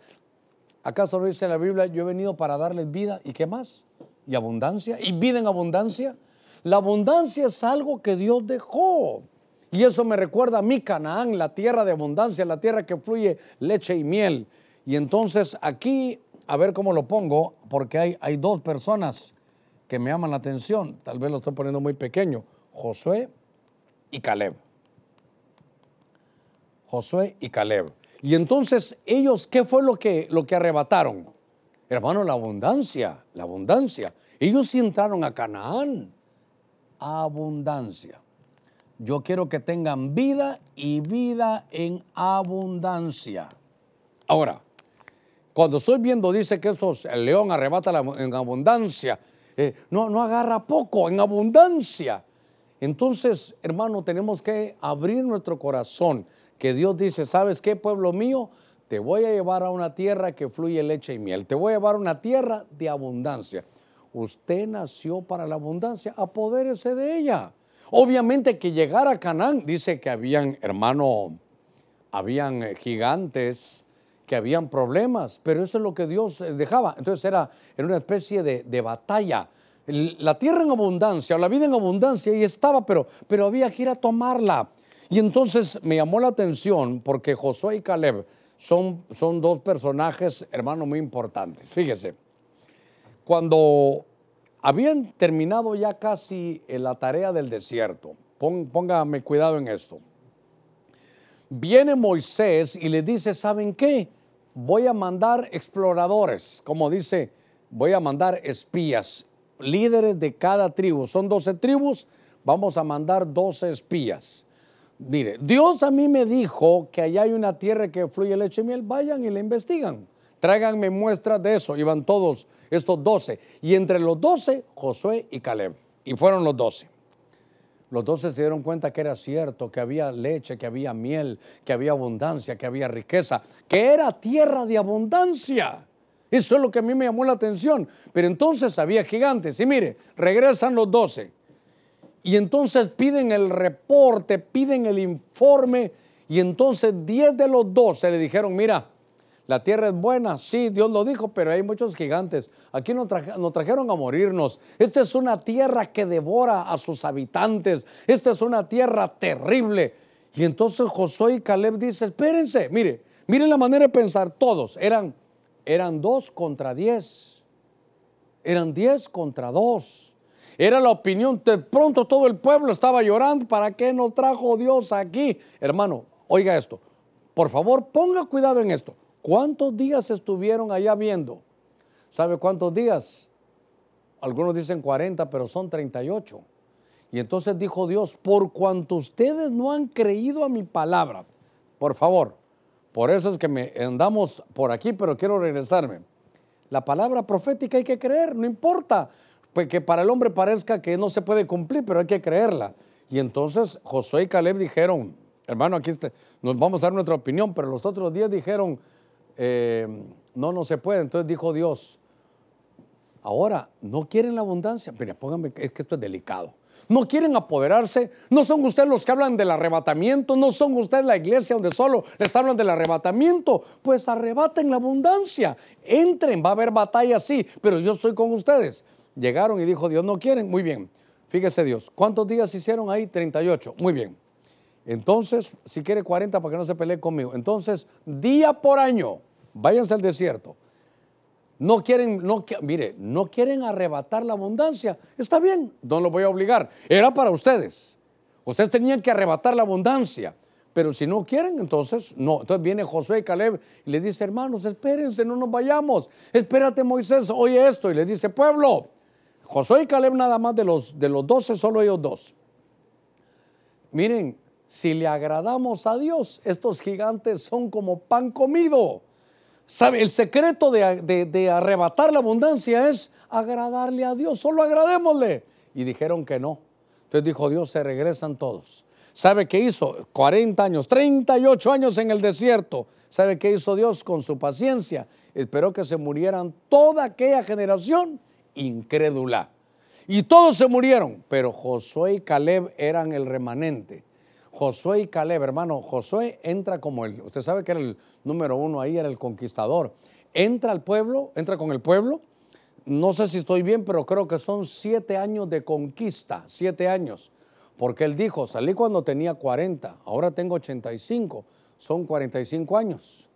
¿acaso no dice la Biblia, yo he venido para darles vida y qué más? Y abundancia, y vida en abundancia. La abundancia es algo que Dios dejó. Y eso me recuerda a mi Canaán, la tierra de abundancia, la tierra que fluye leche y miel. Y entonces aquí, a ver cómo lo pongo, porque hay, hay dos personas que me llaman la atención, tal vez lo estoy poniendo muy pequeño, Josué y Caleb. Josué y Caleb. Y entonces ellos, ¿qué fue lo que, lo que arrebataron? Hermano, la abundancia, la abundancia. Ellos entraron a Canaán. Abundancia. Yo quiero que tengan vida y vida en abundancia. Ahora, cuando estoy viendo, dice que esos, el león arrebata en abundancia. Eh, no, no agarra poco, en abundancia. Entonces, hermano, tenemos que abrir nuestro corazón. Que Dios dice, ¿sabes qué, pueblo mío? te voy a llevar a una tierra que fluye leche y miel, te voy a llevar a una tierra de abundancia. Usted nació para la abundancia, apodérese de ella. Obviamente que llegar a Canaán, dice que habían, hermano, habían eh, gigantes, habían problemas, pero eso es lo que Dios eh, dejaba. Entonces era, era una especie de, batalla. La tierra en abundancia, la vida en abundancia, ahí estaba, pero, pero había que ir a tomarla. Y entonces me llamó la atención porque Josué y Caleb son, son dos personajes, hermano, muy importantes. Fíjese, cuando habían terminado ya casi la tarea del desierto, póngame cuidado en esto, viene Moisés y le dice, ¿saben qué? Voy a mandar exploradores, como dice, voy a mandar espías, líderes de cada tribu. Son 12 tribus, vamos a mandar 12 espías. Mire, Dios a mí me dijo que allá hay una tierra que fluye leche y miel, vayan y la investigan. Tráiganme muestras de eso. Iban todos estos doce. Y entre los doce, Josué y Caleb. Y fueron los doce. Los doce se dieron cuenta que era cierto, que había leche, que había miel, que había abundancia, que había riqueza, que era tierra de abundancia. Eso es lo que a mí me llamó la atención. Pero entonces había gigantes. Y mire, regresan los doce y entonces piden el reporte, piden el informe. Y entonces 10 de los 12 le dijeron, mira, la tierra es buena, sí, Dios lo dijo, pero hay muchos gigantes. Aquí nos, trajeron a morirnos. Esta es una tierra que devora a sus habitantes. Esta es una tierra terrible. Y entonces Josué y Caleb dicen, espérense, mire, miren la manera de pensar, todos eran, eran dos contra diez. Eran diez contra dos. Era la opinión. De pronto todo el pueblo estaba llorando. ¿Para qué nos trajo Dios aquí? Hermano, oiga esto. Por favor, ponga cuidado en esto. ¿Cuántos días estuvieron allá viendo? ¿Sabe cuántos días? Algunos dicen 40, pero son 38. Y entonces dijo Dios, por cuanto ustedes no han creído a mi palabra, por favor, por eso es que me andamos por aquí, pero quiero regresarme. La palabra profética hay que creer, no importa pues que para el hombre parezca que no se puede cumplir, pero hay que creerla. Y entonces Josué y Caleb dijeron, hermano, aquí nos vamos a dar nuestra opinión, pero los otros días dijeron, eh, no, no se puede. Entonces dijo Dios, ahora, ¿no quieren la abundancia? Mira, pónganme, es que esto es delicado. No quieren apoderarse, no son ustedes los que hablan del arrebatamiento, no son ustedes la iglesia donde solo les hablan del arrebatamiento, pues arrebaten la abundancia, entren, va a haber batalla, sí, pero yo estoy con ustedes. Llegaron y dijo, Dios no quieren. Muy bien. Fíjese Dios. ¿Cuántos días hicieron ahí? 38. Muy bien. Entonces, si quiere 40 para que no se pelee conmigo. Entonces, día por año, váyanse al desierto. No quieren, no, mire, no quieren arrebatar la abundancia. Está bien, no lo voy a obligar. Era para ustedes. Ustedes tenían que arrebatar la abundancia. Pero si no quieren, entonces no. Entonces viene Josué y Caleb y les dice, hermanos, espérense, no nos vayamos. Espérate, Moisés, oye esto. Y les dice, pueblo, Josué y Caleb nada más de los, de los 12, solo ellos dos. Miren, si le agradamos a Dios, estos gigantes son como pan comido. ¿Sabe? El secreto de, arrebatar la abundancia es agradarle a Dios, solo agradémosle. Y dijeron que no. Entonces dijo Dios, se regresan todos. ¿Sabe qué hizo? 40 años, 38 años en el desierto. ¿Sabe qué hizo Dios con su paciencia? Esperó que se murieran toda aquella generación incrédula. Y todos se murieron, pero Josué y Caleb eran el remanente. Josué y Caleb, hermano, Josué entra como el, usted sabe que era el número uno ahí, era el conquistador. Entra al pueblo, entra con el pueblo. No sé si estoy bien, pero creo que son siete años de conquista, siete años. Porque él dijo, salí cuando tenía 40, ahora tengo 85, son 45 años.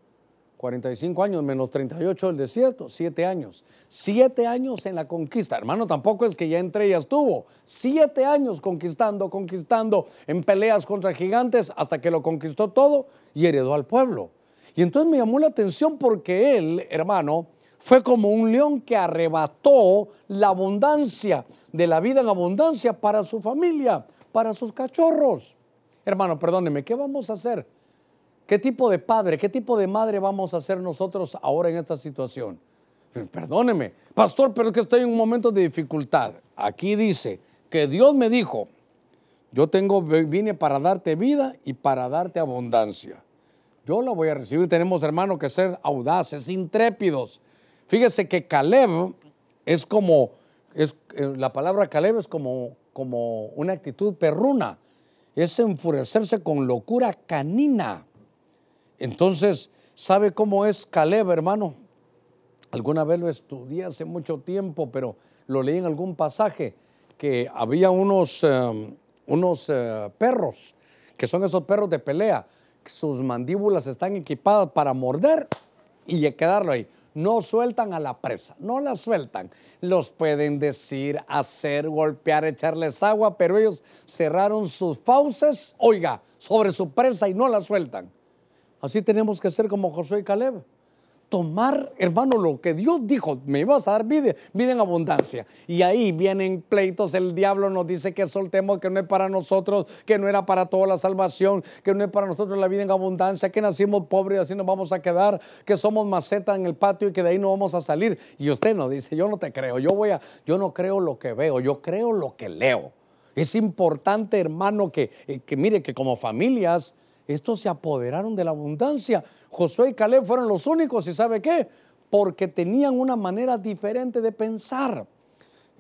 45 años menos 38 del desierto, 7 años. 7 años en la conquista. Hermano, tampoco es que ya entre ellas estuvo. 7 años conquistando, conquistando, en peleas contra gigantes, hasta que lo conquistó todo y heredó al pueblo. Y entonces me llamó la atención porque él, hermano, fue como un león que arrebató la abundancia de la vida en abundancia para su familia, para sus cachorros. Hermano, perdóneme, ¿qué vamos a hacer? ¿Qué tipo de padre, qué tipo de madre vamos a ser nosotros ahora en esta situación? Perdóneme, pastor, pero es que estoy en un momento de dificultad. Aquí dice que Dios me dijo, yo tengo, vine para darte vida y para darte abundancia. yo la voy a recibir. Tenemos, hermano, que ser audaces, intrépidos. Fíjese que Caleb es como, es, eh, la palabra Caleb es como, como una actitud perruna, es enfurecerse con locura canina. Entonces, ¿sabe cómo es Caleb, hermano? Alguna vez lo estudié hace mucho tiempo, pero lo leí en algún pasaje, que había unos, eh, unos eh, perros, que son esos perros de pelea, sus mandíbulas están equipadas para morder y quedarlo ahí. No sueltan a la presa, no la sueltan. Los pueden decir, hacer, golpear, echarles agua, pero ellos cerraron sus fauces, oiga, sobre su presa y no la sueltan. Así tenemos que ser como Josué y Caleb tomar, hermano, lo que Dios dijo, me ibas a dar vida, vida en abundancia. Y ahí vienen pleitos, el diablo nos dice que soltemos, que no es para nosotros, que no era para toda la salvación, que no es para nosotros la vida en abundancia, que nacimos pobres y así nos vamos a quedar, que somos maceta en el patio y que de ahí no vamos a salir. Y usted nos dice, yo no te creo, yo voy a, yo no creo lo que veo, yo creo lo que leo. Es importante, hermano, que, eh, que mire que como familias, estos se apoderaron de la abundancia. Josué y Caleb fueron los únicos, ¿y sabe qué? Porque tenían una manera diferente de pensar.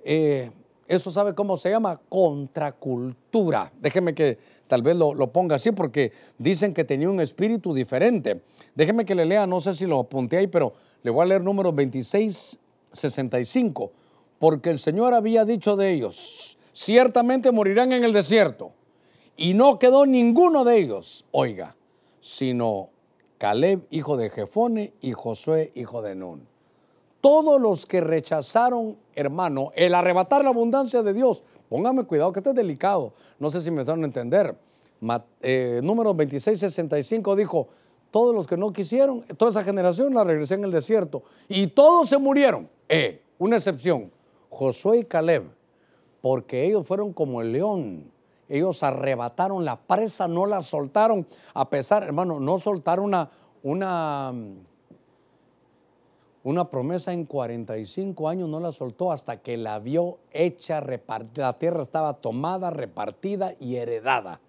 Eh, eso sabe cómo se llama contracultura. Déjeme que tal vez lo, lo, ponga así porque dicen que tenía un espíritu diferente. Déjeme que le lea, no sé si lo apunté ahí, pero le voy a leer número 26, 65. Porque el Señor había dicho de ellos, ciertamente morirán en el desierto. Y no quedó ninguno de ellos, oiga, sino Caleb, hijo de Jefone, y Josué, hijo de Nun. Todos los que rechazaron, hermano, el arrebatar la abundancia de Dios, póngame cuidado que esto es delicado, no sé si me están a entender. Eh, número 2665 dijo, todos los que no quisieron, toda esa generación la regresé en el desierto, y todos se murieron. Eh, una excepción, Josué y Caleb, porque ellos fueron como el león ellos arrebataron la presa, no la soltaron, a pesar, hermano, no soltaron una, una, una promesa en 45 años, no la soltó hasta que la vio hecha, repartida. La tierra estaba tomada, repartida y heredada.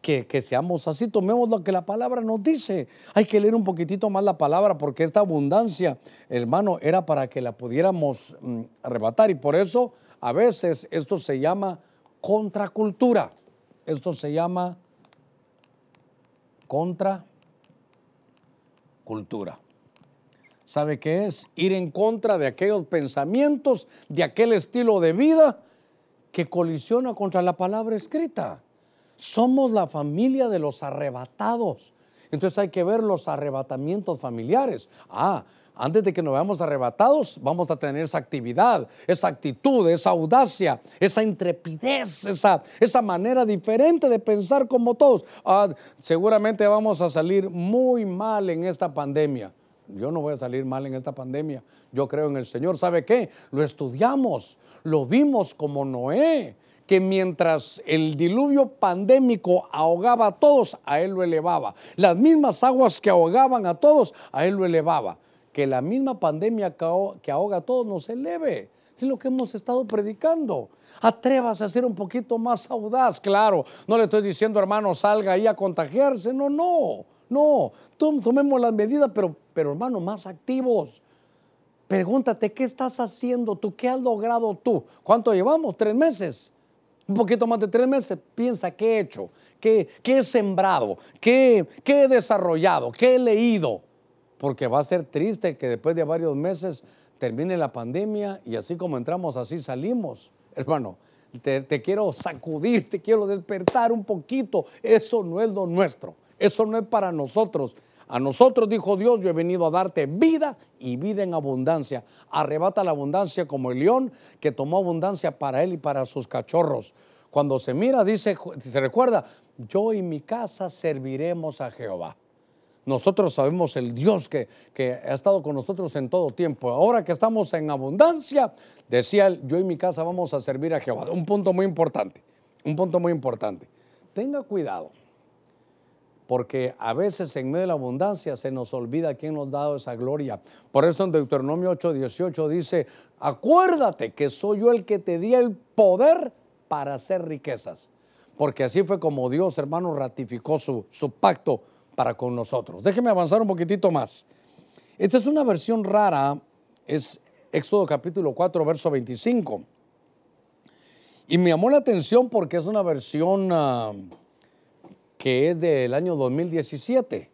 Que, que, seamos así, tomemos lo que la palabra nos dice. Hay que leer un poquitito más la palabra porque esta abundancia, hermano, era para que la pudiéramos mm, arrebatar y por eso a veces esto se llama contracultura. Esto se llama contracultura. ¿Sabe qué es? Ir en contra de aquellos pensamientos, de aquel estilo de vida que colisiona contra la palabra escrita. Somos la familia de los arrebatados. Entonces hay que ver los arrebatamientos familiares. Ah, antes de que nos veamos arrebatados, vamos a tener esa actividad, esa actitud, esa audacia, esa intrepidez, esa, esa manera diferente de pensar como todos. Ah, seguramente vamos a salir muy mal en esta pandemia. Yo no voy a salir mal en esta pandemia. Yo creo en el Señor. ¿Sabe qué? Lo estudiamos, lo vimos como Noé que mientras el diluvio pandémico ahogaba a todos, a él lo elevaba. Las mismas aguas que ahogaban a todos, a él lo elevaba que la misma pandemia que ahoga a todos nos eleve. Es lo que hemos estado predicando. Atrévase a ser un poquito más audaz, claro. No le estoy diciendo, hermano, salga ahí a contagiarse. No, no, no. Tomemos las medidas, pero, pero hermano, más activos. Pregúntate, ¿qué estás haciendo tú? ¿Qué has logrado tú? ¿Cuánto llevamos? ¿Tres meses? Un poquito más de tres meses. Piensa, ¿qué he hecho? ¿Qué, qué he sembrado? ¿Qué, ¿Qué he desarrollado? ¿Qué he leído? Porque va a ser triste que después de varios meses termine la pandemia y así como entramos, así salimos. Hermano, te, quiero sacudir, te quiero despertar un poquito. Eso no es lo nuestro, eso no es para nosotros. A nosotros, dijo Dios, yo he venido a darte vida y vida en abundancia. Arrebata la abundancia como el león que tomó abundancia para él y para sus cachorros. Cuando se mira, dice, se recuerda, yo y mi casa serviremos a Jehová. Nosotros sabemos el Dios que, ha estado con nosotros en todo tiempo. Ahora que estamos en abundancia, decía él, yo y mi casa vamos a servir a Jehová. Un punto muy importante, un punto muy importante. Tenga cuidado, porque a veces en medio de la abundancia se nos olvida quién nos ha dado esa gloria. Por eso en Deuteronomio 8, 18 dice, acuérdate que soy yo el que te di el poder para hacer riquezas. Porque así fue como Dios, hermano, ratificó su, su pacto para con nosotros. Déjeme avanzar un poquitito más. Esta es una versión rara, es Éxodo capítulo 4, verso 25. Y me llamó la atención porque es una versión uh, que es del año 2017.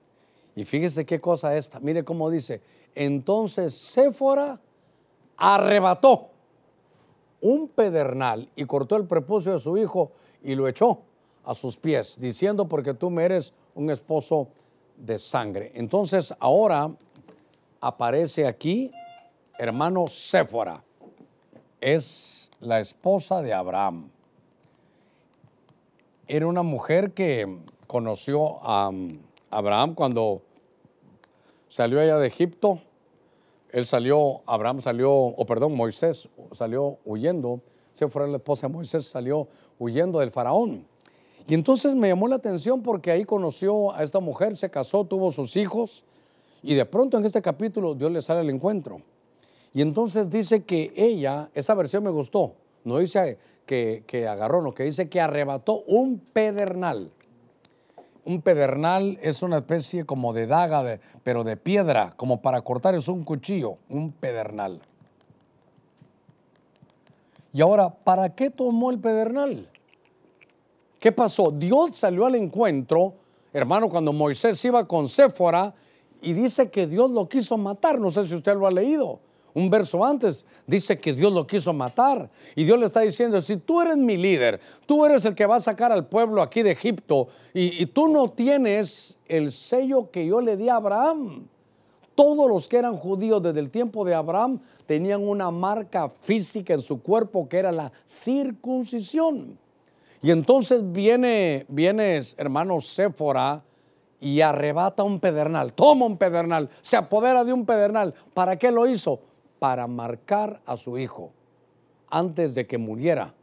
Y fíjese qué cosa esta. Mire cómo dice. Entonces Séfora arrebató un pedernal y cortó el prepucio de su hijo y lo echó a sus pies, diciendo, porque tú me eres un esposo de sangre. Entonces ahora aparece aquí, hermano Séfora, es la esposa de Abraham. Era una mujer que conoció a Abraham cuando salió allá de Egipto. Él salió, Abraham salió, o perdón, Moisés salió huyendo. Fue la esposa de Moisés, salió huyendo del faraón. Y entonces me llamó la atención porque ahí conoció a esta mujer, se casó, tuvo sus hijos. Y de pronto en este capítulo Dios le sale al encuentro. Y entonces dice que ella, esa versión me gustó, no dice que, que agarró, no, que dice que arrebató un pedernal un pedernal es una especie como de daga, pero de piedra, como para cortar es un cuchillo, un pedernal. Y ahora, ¿para qué tomó el pedernal? ¿Qué pasó? Dios salió al encuentro, hermano, cuando Moisés iba con Séfora y dice que Dios lo quiso matar. No sé si usted lo ha leído un verso antes, dice que Dios lo quiso matar. Y Dios le está diciendo, si tú eres mi líder, tú eres el que va a sacar al pueblo aquí de Egipto y, tú no tienes el sello que yo le di a Abraham. Todos los que eran judíos desde el tiempo de Abraham tenían una marca física en su cuerpo que era la circuncisión. Y entonces viene, viene hermano Séfora y arrebata un pedernal, toma un pedernal, se apodera de un pedernal. ¿Para qué lo hizo? para marcar a su hijo antes de que muriera.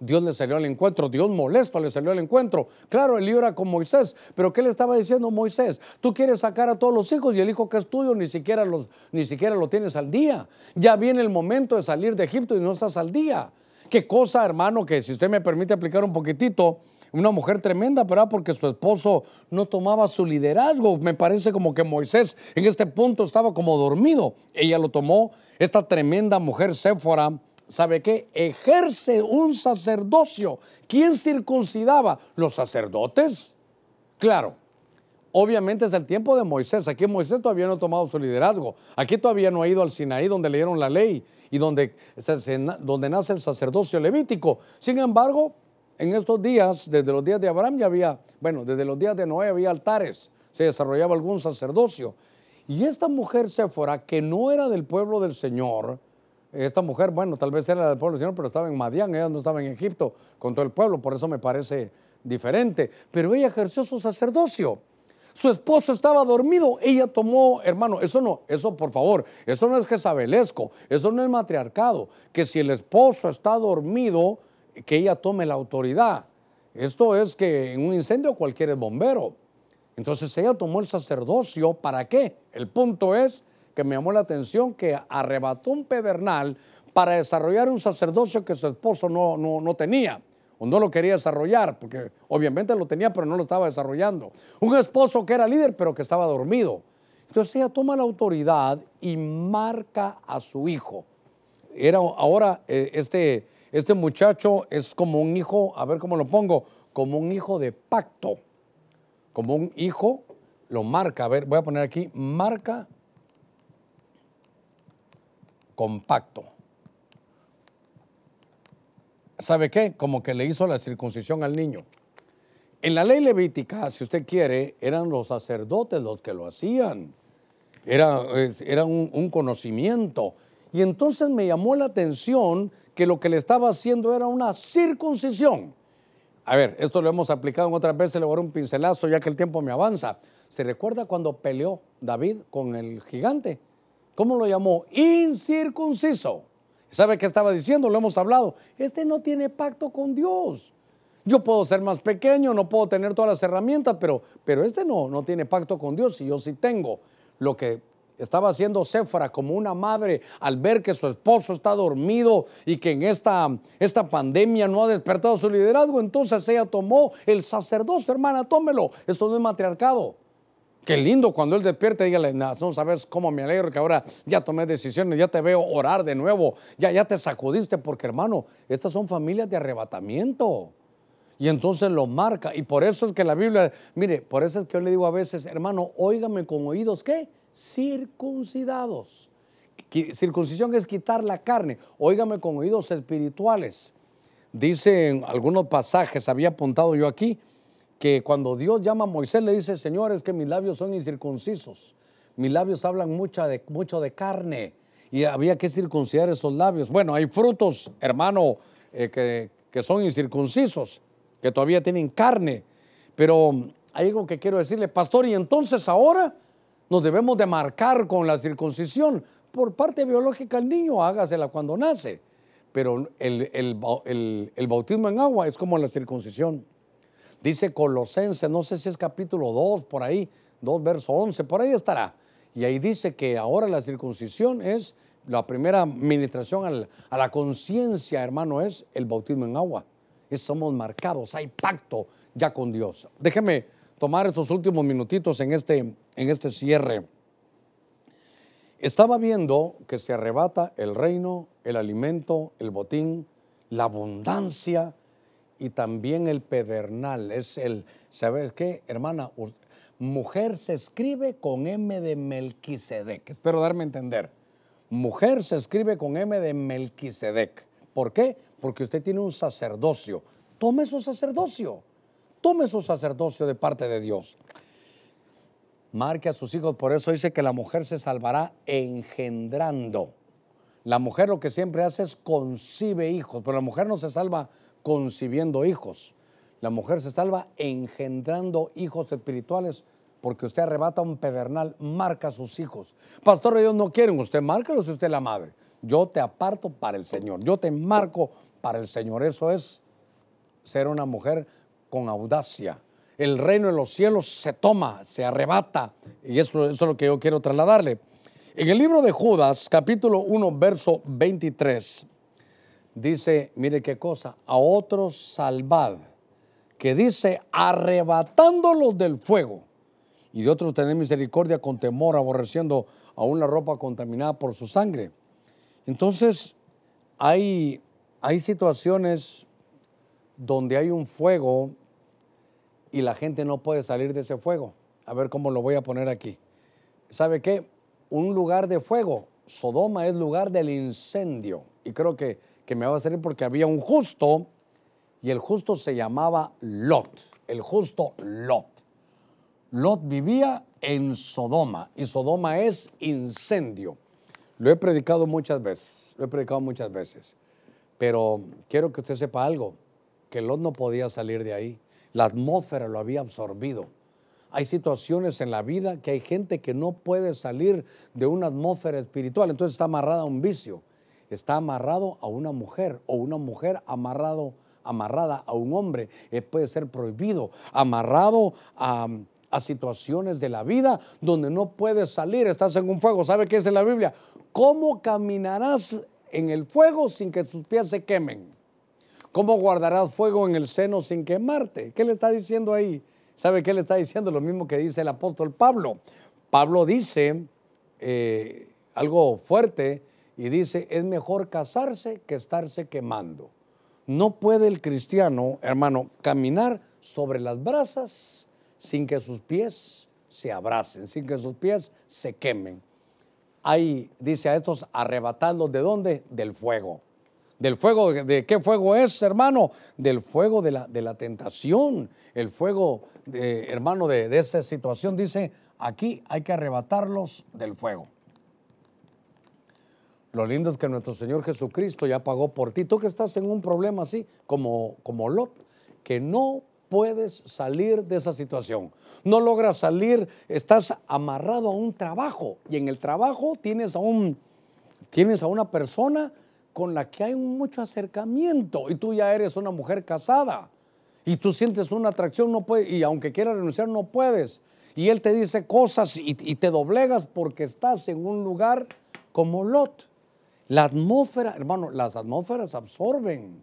Dios le salió al encuentro, Dios molesto le salió al encuentro. Claro, él iba con Moisés, pero ¿qué le estaba diciendo Moisés? Tú quieres sacar a todos los hijos y el hijo que es tuyo ni siquiera, los, ni siquiera lo tienes al día. Ya viene el momento de salir de Egipto y no estás al día. Qué cosa, hermano, que si usted me permite aplicar un poquitito, una mujer tremenda, ¿verdad? Porque su esposo no tomaba su liderazgo. Me parece como que Moisés en este punto estaba como dormido. Ella lo tomó. Esta tremenda mujer Séfora, ¿sabe qué? Ejerce un sacerdocio. ¿Quién circuncidaba? ¿Los sacerdotes? Claro. Obviamente es el tiempo de Moisés. Aquí Moisés todavía no ha tomado su liderazgo. Aquí todavía no ha ido al Sinaí donde leyeron la ley y donde, donde nace el sacerdocio levítico. Sin embargo, en estos días, desde los días de Abraham ya había, bueno, desde los días de Noé había altares, se desarrollaba algún sacerdocio. Y esta mujer Séfora, que no era del pueblo del Señor, esta mujer, bueno, tal vez era del pueblo del Señor, pero estaba en Madián, ella no estaba en Egipto con todo el pueblo, por eso me parece diferente. Pero ella ejerció su sacerdocio. Su esposo estaba dormido, ella tomó, hermano, eso no, eso por favor, eso no es jezabelesco, eso no es matriarcado, que si el esposo está dormido, que ella tome la autoridad. Esto es que en un incendio cualquier es bombero. Entonces ella tomó el sacerdocio, ¿para qué? El punto es que me llamó la atención que arrebató un pedernal para desarrollar un sacerdocio que su esposo no, no, no tenía o no lo quería desarrollar, porque obviamente lo tenía, pero no lo estaba desarrollando. Un esposo que era líder, pero que estaba dormido. Entonces ella toma la autoridad y marca a su hijo. Era ahora eh, este este muchacho es como un hijo, a ver cómo lo pongo, como un hijo de pacto, como un hijo, lo marca, a ver, voy a poner aquí, marca compacto. ¿Sabe qué? Como que le hizo la circuncisión al niño. En la ley levítica, si usted quiere, eran los sacerdotes los que lo hacían. Era, era un, un conocimiento. Y entonces me llamó la atención que lo que le estaba haciendo era una circuncisión. A ver, esto lo hemos aplicado en otras veces, le voy a dar un pincelazo ya que el tiempo me avanza. ¿Se recuerda cuando peleó David con el gigante? ¿Cómo lo llamó? Incircunciso. ¿Sabe qué estaba diciendo? Lo hemos hablado. Este no tiene pacto con Dios. Yo puedo ser más pequeño, no puedo tener todas las herramientas, pero, pero este no, no tiene pacto con Dios y yo sí tengo. Lo que estaba haciendo Séfora como una madre al ver que su esposo está dormido y que en esta, esta pandemia no ha despertado su liderazgo. Entonces ella tomó el sacerdocio, hermana, tómelo. Esto no es matriarcado. Qué lindo cuando él despierte, dígale, no sabes cómo me alegro que ahora ya tomé decisiones, ya te veo orar de nuevo, ya, ya te sacudiste, porque hermano, estas son familias de arrebatamiento. Y entonces lo marca. Y por eso es que la Biblia, mire, por eso es que yo le digo a veces, hermano, óigame con oídos, ¿qué? Circuncidados. Circuncisión es quitar la carne. Óigame con oídos espirituales. Dice en algunos pasajes, había apuntado yo aquí, que cuando Dios llama a Moisés le dice, Señor, es que mis labios son incircuncisos. Mis labios hablan mucho de, de carne y había que circuncidar esos labios. Bueno, hay frutos, hermano, eh, que, que son incircuncisos que todavía tienen carne. Pero hay algo que quiero decirle, pastor, y entonces ahora nos debemos de marcar con la circuncisión. Por parte biológica el niño, hágasela cuando nace. Pero el, el, bautismo en agua es como la circuncisión. Dice Colosenses, no sé si es capítulo 2, por ahí, 2 verso 11, por ahí estará. Y ahí dice que ahora la circuncisión es la primera administración a la conciencia, hermano, es el bautismo en agua somos marcados, hay pacto ya con Dios. Déjeme tomar estos últimos minutitos en este, en este cierre. Estaba viendo que se arrebata el reino, el alimento, el botín, la abundancia y también el pedernal. Es el, ¿sabes qué, hermana? Mujer se escribe con M de Melquisedec. Espero darme a entender. Mujer se escribe con M de Melquisedec. ¿Por qué? porque usted tiene un sacerdocio. Tome su sacerdocio. Tome su sacerdocio de parte de Dios. Marque a sus hijos, por eso dice que la mujer se salvará engendrando. La mujer lo que siempre hace es concibe hijos, pero la mujer no se salva concibiendo hijos. La mujer se salva engendrando hijos espirituales porque usted arrebata un pedernal, marca sus hijos. Pastor, ellos no quieren, usted márcalos si usted la madre. Yo te aparto para el Señor, yo te marco para el Señor. Eso es ser una mujer con audacia. El reino de los cielos se toma, se arrebata. Y eso, eso es lo que yo quiero trasladarle. En el libro de Judas, capítulo 1, verso 23, dice, mire qué cosa, a otros salvad, que dice, arrebatándolos del fuego. Y de otros tener misericordia con temor, aborreciendo aún la ropa contaminada por su sangre. Entonces, hay hay situaciones donde hay un fuego y la gente no puede salir de ese fuego. A ver cómo lo voy a poner aquí. ¿Sabe qué? Un lugar de fuego. Sodoma es lugar del incendio. Y creo que, que me va a salir porque había un justo y el justo se llamaba Lot. El justo Lot. Lot vivía en Sodoma y Sodoma es incendio. Lo he predicado muchas veces. Lo he predicado muchas veces. Pero quiero que usted sepa algo, que Lot no podía salir de ahí. La atmósfera lo había absorbido. Hay situaciones en la vida que hay gente que no puede salir de una atmósfera espiritual, entonces está amarrada a un vicio, está amarrado a una mujer o una mujer amarrado, amarrada a un hombre, eh, puede ser prohibido, amarrado a, situaciones de la vida donde no puedes salir, estás en un fuego. ¿Sabe qué en la Biblia? ¿Cómo caminarás en el fuego sin que tus pies se quemen? ¿Cómo guardarás fuego en el seno sin quemarte? ¿Qué le está diciendo ahí? ¿Sabe qué le está diciendo? Lo mismo que dice el apóstol Pablo. Pablo dice eh, algo fuerte y dice, es mejor casarse que estarse quemando. No puede el cristiano, hermano, caminar sobre las brasas sin que sus pies se abracen, sin que sus pies se quemen hay, dice a estos, arrebatados de dónde? Del fuego. ¿Del fuego? ¿De qué fuego es, hermano? Del fuego de la, de la tentación. El fuego, de, hermano, de, de esa situación. Dice, aquí hay que arrebatarlos del fuego. Lo lindo es que nuestro Señor Jesucristo ya pagó por ti. Tú que estás en un problema así, como, como Lot, que no puedes salir de esa situación. No logras salir, estás amarrado a un trabajo y en el trabajo tienes a, un, tienes a una persona con la que hay mucho acercamiento y tú ya eres una mujer casada y tú sientes una atracción no puedes, y aunque quieras renunciar no puedes. Y él te dice cosas y, y te doblegas porque estás en un lugar como Lot. La atmósfera, hermano, las atmósferas absorben.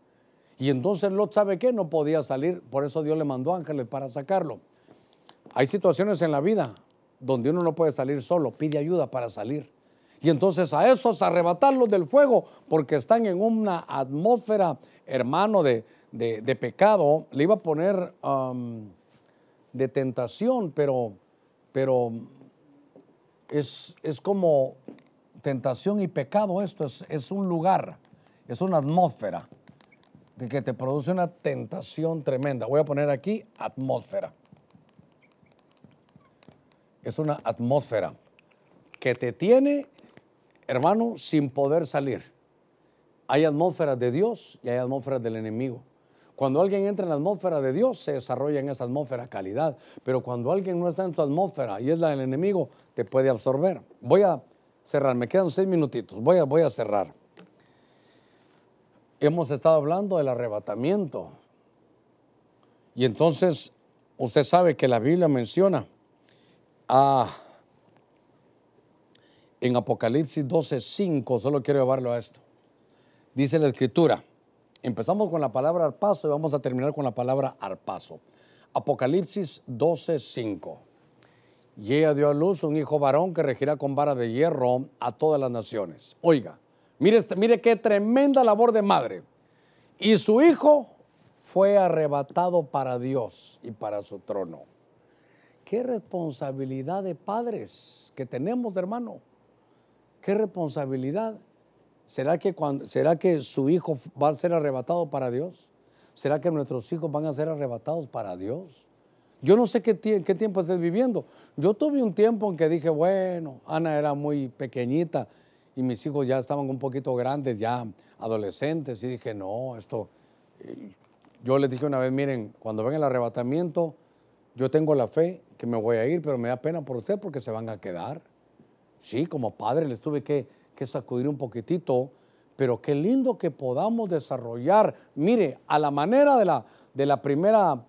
Y entonces Lot sabe que no podía salir, por eso Dios le mandó ángeles para sacarlo. Hay situaciones en la vida donde uno no puede salir solo, pide ayuda para salir. Y entonces a esos arrebatarlos del fuego, porque están en una atmósfera, hermano, de, pecado, le iba a poner um, de tentación, pero, pero es, es, como tentación y pecado esto, es, es un lugar, es una atmósfera de que te produce una tentación tremenda. Voy a poner aquí atmósfera. Es una atmósfera que te tiene, hermano, sin poder salir. Hay atmósferas de Dios y hay atmósferas del enemigo. Cuando alguien entra en la atmósfera de Dios, se desarrolla en esa atmósfera calidad. Pero cuando alguien no está en su atmósfera y es la del enemigo, te puede absorber. Voy a cerrar, me quedan seis minutitos. Voy a, voy a cerrar. Hemos estado hablando del arrebatamiento. Y entonces, usted sabe que la Biblia menciona a, en Apocalipsis 12:5, solo quiero llevarlo a esto. Dice la escritura, empezamos con la palabra arpazo y vamos a terminar con la palabra arpazo. Apocalipsis 12:5. Y ella dio a luz un hijo varón que regirá con vara de hierro a todas las naciones. Oiga, mire, este, mire qué tremenda labor de madre. Y su hijo fue arrebatado para Dios y para su trono. Qué responsabilidad de padres que tenemos, hermano. Qué responsabilidad. ¿Será que, ¿Será que su hijo va a ser arrebatado para Dios? ¿Será que nuestros hijos van a ser arrebatados para Dios? Yo no sé qué, qué tiempo estés viviendo. Yo tuve un tiempo en que dije, bueno, Ana era muy pequeñita y mis hijos ya estaban un poquito grandes, ya adolescentes, y dije, no, esto... Yo les dije una vez, miren, cuando venga el arrebatamiento, yo tengo la fe que me voy a ir, pero me da pena por usted porque se van a quedar. Sí, como padre les tuve que, sacudir un poquitito, pero qué lindo que podamos desarrollar, mire, a la manera de la, de la primera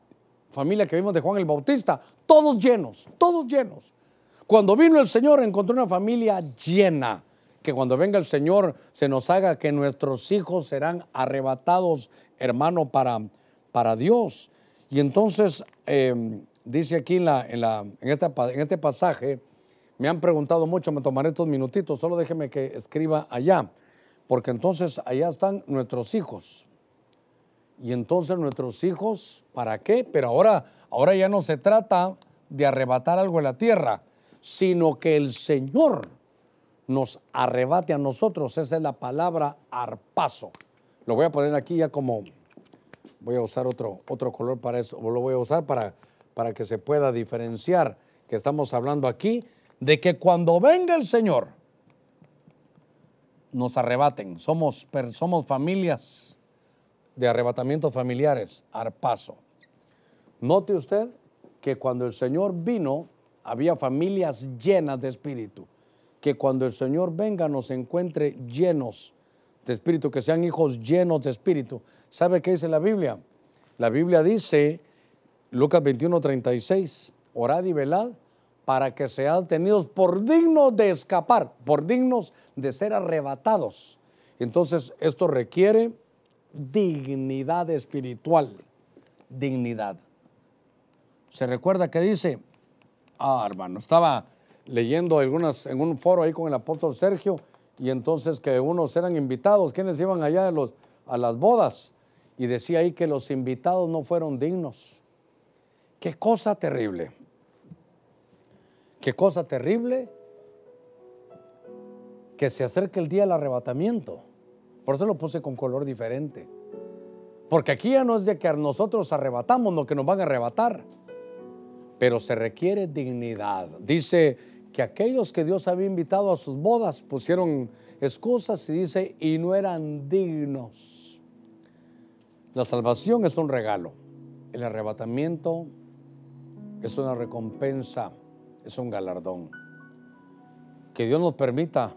familia que vimos de Juan el Bautista, todos llenos, todos llenos. Cuando vino el Señor encontró una familia llena, que cuando venga el Señor se nos haga que nuestros hijos serán arrebatados, hermano, para, para Dios. Y entonces em, dice aquí en, la, en, la, en, en este pasaje, me han preguntado mucho, me tomaré estos minutitos, solo déjeme que escriba allá, porque entonces allá están nuestros hijos. Y entonces nuestros hijos, ¿para qué? Pero ahora, ahora ya no se trata de arrebatar algo en la tierra, sino que el Señor nos arrebate a nosotros. Esa es la palabra arpazo. Lo voy a poner aquí ya como, voy a usar otro, otro color para eso, lo voy a usar para para que se pueda diferenciar que estamos hablando aquí de que cuando venga el Señor nos arrebaten. Somos, somos familias de arrebatamientos familiares, arpazo. Note usted que cuando el Señor vino había familias llenas de espíritu. Que cuando el Señor venga nos encuentre llenos de espíritu, que sean hijos llenos de espíritu. ¿Sabe qué dice la Biblia? La Biblia dice Lucas 21, 36, orad y velad para que sean tenidos por dignos de escapar, por dignos de ser arrebatados. Entonces, esto requiere dignidad espiritual, dignidad. Se recuerda que dice, ah, hermano, estaba leyendo algunas, en un foro ahí con el apóstol Sergio, y entonces que unos eran invitados, quienes iban allá a, a las bodas, y decía ahí que los invitados no fueron dignos. Qué cosa terrible. Qué cosa terrible que se acerque el día del arrebatamiento. Por eso lo puse con color diferente. Porque aquí ya no es de que nosotros arrebatamos lo que nos van a arrebatar, pero se requiere dignidad. Dice que aquellos que Dios había invitado a sus bodas pusieron excusas y dice, y no eran dignos. La salvación es un regalo. El arrebatamiento es una recompensa, es un galardón. Que Dios nos permita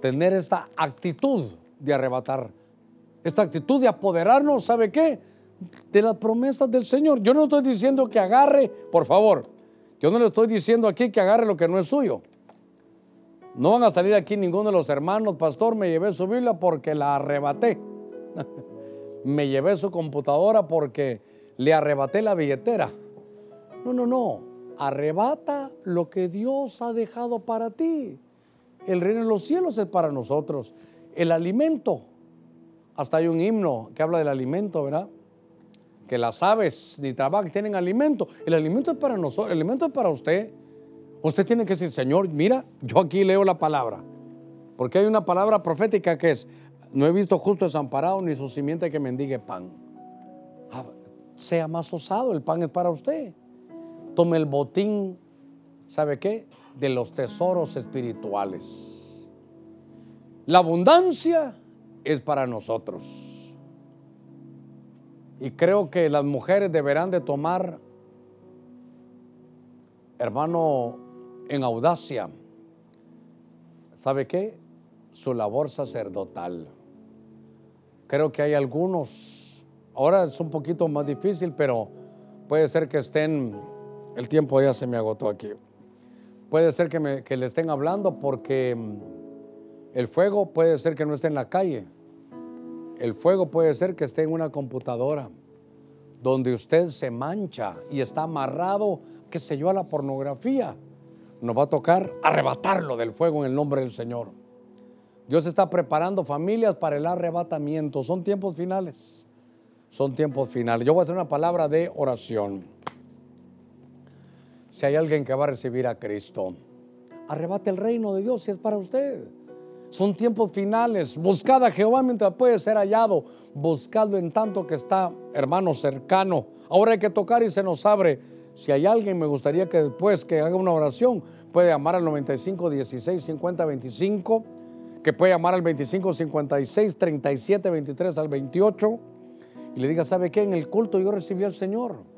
tener esta actitud de arrebatar, esta actitud de apoderarnos, ¿sabe qué? De las promesas del Señor. Yo no estoy diciendo que agarre, por favor, yo no le estoy diciendo aquí que agarre lo que no es suyo. No van a salir aquí ninguno de los hermanos, pastor, me llevé su Biblia porque la arrebaté. me llevé su computadora porque le arrebaté la billetera. No, no, no. arrebata lo que Dios ha dejado para ti. El reino de los cielos es para nosotros. El alimento. Hasta hay un himno que habla del alimento, ¿verdad? Que las aves ni trabajan, tienen alimento. El alimento es para nosotros, el alimento es para usted. Usted tiene que decir, Señor, mira, yo aquí leo la palabra. Porque hay una palabra profética que es, no he visto justo desamparado ni su simiente que mendigue pan. Ah, sea más osado, el pan es para usted. Tome el botín, ¿sabe qué? De los tesoros espirituales. La abundancia es para nosotros. Y creo que las mujeres deberán de tomar, hermano, en audacia, ¿sabe qué? Su labor sacerdotal. Creo que hay algunos, ahora es un poquito más difícil, pero puede ser que estén, el tiempo ya se me agotó aquí, puede ser que, me, que le estén hablando porque mm, el fuego puede ser que no esté en la calle, el fuego puede ser que esté en una computadora donde usted se mancha y está amarrado, que se yo, a la pornografía. Nos va a tocar arrebatarlo del fuego en el nombre del Señor. Dios está preparando familias para el arrebatamiento. Son tiempos finales. Son tiempos finales. Yo voy a hacer una palabra de oración. Si hay alguien que va a recibir a Cristo, arrebate el reino de Dios si es para usted. Son tiempos finales. Buscad a Jehová mientras puede ser hallado. Buscadlo en tanto que está, hermano, cercano. Ahora hay que tocar y se nos abre. Si hay alguien, me gustaría que después que haga una oración, puede llamar al 95 16 50 25 que puede llamar al 2556 37 23 al 28 y le diga, ¿sabe qué? En el culto yo recibí al Señor.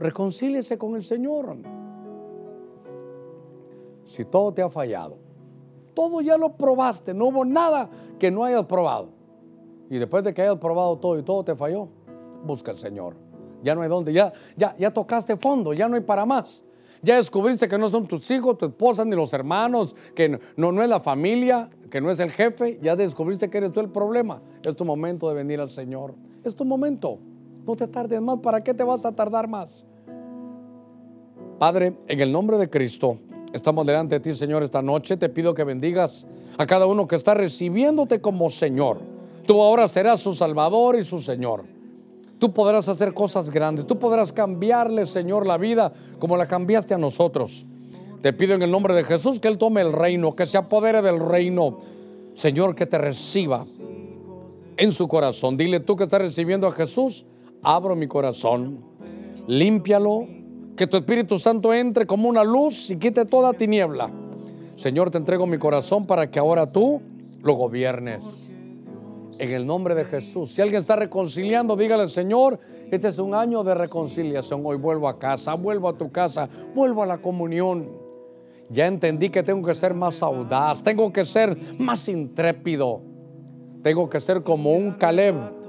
Reconcíliese con el Señor. Si todo te ha fallado, todo ya lo probaste, no hubo nada que no hayas probado. Y después de que hayas probado todo y todo te falló, busca al Señor. Ya no hay dónde, ya, ya, ya tocaste fondo, ya no hay para más. Ya descubriste que no son tus hijos, tu esposa, ni los hermanos, que no, no es la familia, que no es el jefe. Ya descubriste que eres tú el problema. Es tu momento de venir al Señor. Es tu momento. No te tardes más. ¿Para qué te vas a tardar más? Padre, en el nombre de Cristo, estamos delante de ti, Señor, esta noche. Te pido que bendigas a cada uno que está recibiéndote como Señor. Tú ahora serás su Salvador y su Señor. Tú podrás hacer cosas grandes. Tú podrás cambiarle, Señor, la vida como la cambiaste a nosotros. Te pido en el nombre de Jesús que Él tome el reino, que se apodere del reino. Señor, que te reciba en su corazón. Dile tú que estás recibiendo a Jesús, abro mi corazón, límpialo, que tu Espíritu Santo entre como una luz y quite toda tiniebla. Señor, te entrego mi corazón para que ahora tú lo gobiernes en el nombre de Jesús. Si alguien está reconciliando, dígale, Señor, este es un año de reconciliación. Hoy vuelvo a casa, vuelvo a tu casa, vuelvo a la comunión. Ya entendí que tengo que ser más audaz, tengo que ser más intrépido, tengo que ser como un Caleb.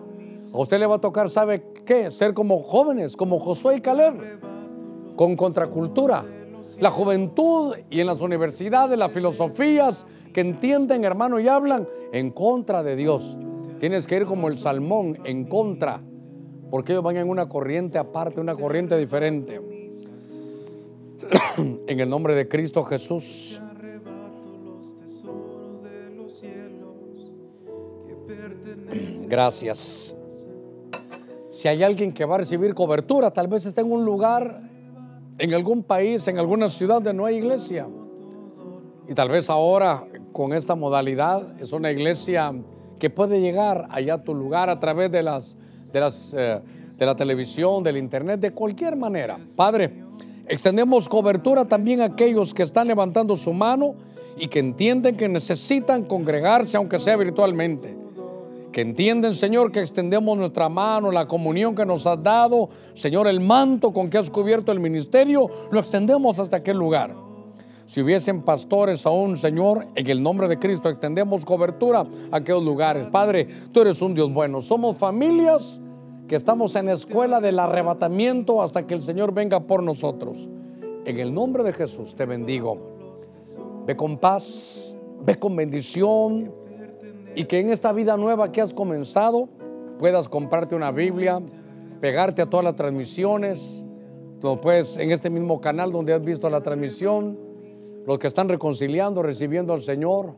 A usted le va a tocar, ¿sabe qué? Ser como jóvenes, como Josué y Caleb, con contracultura. La juventud y en las universidades, las filosofías que entienden, hermano, y hablan en contra de Dios. Tienes que ir como el salmón en contra, porque ellos van en una corriente aparte, una corriente diferente. en el nombre de Cristo Jesús. Gracias. Si hay alguien que va a recibir cobertura, tal vez esté en un lugar, en algún país, en alguna ciudad donde no hay iglesia. Y tal vez ahora, con esta modalidad, es una iglesia que puede llegar allá a tu lugar a través de las de las eh, de la televisión, del internet, de cualquier manera. Padre, extendemos cobertura también a aquellos que están levantando su mano y que entienden que necesitan congregarse aunque sea virtualmente. Que entienden, Señor, que extendemos nuestra mano, la comunión que nos has dado, Señor, el manto con que has cubierto el ministerio, lo extendemos hasta aquel lugar. Si hubiesen pastores aún, Señor, en el nombre de Cristo extendemos cobertura a aquellos lugares. Padre, tú eres un Dios bueno. Somos familias que estamos en la escuela del arrebatamiento hasta que el Señor venga por nosotros. En el nombre de Jesús te bendigo. Ve con paz, ve con bendición y que en esta vida nueva que has comenzado puedas comprarte una Biblia, pegarte a todas las transmisiones pues en este mismo canal donde has visto la transmisión, los que están reconciliando, recibiendo al Señor.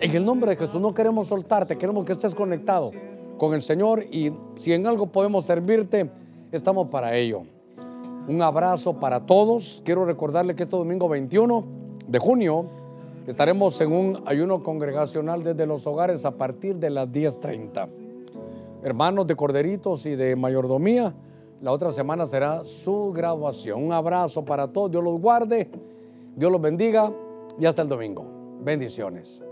En el nombre de Jesús no queremos soltarte, queremos que estés conectado con el Señor y si en algo podemos servirte, estamos para ello. Un abrazo para todos. Quiero recordarle que este domingo 21 de junio estaremos en un ayuno congregacional desde los hogares a partir de las 10.30. Hermanos de Corderitos y de Mayordomía, la otra semana será su graduación. Un abrazo para todos. Dios los guarde, Dios los bendiga y hasta el domingo. Bendiciones.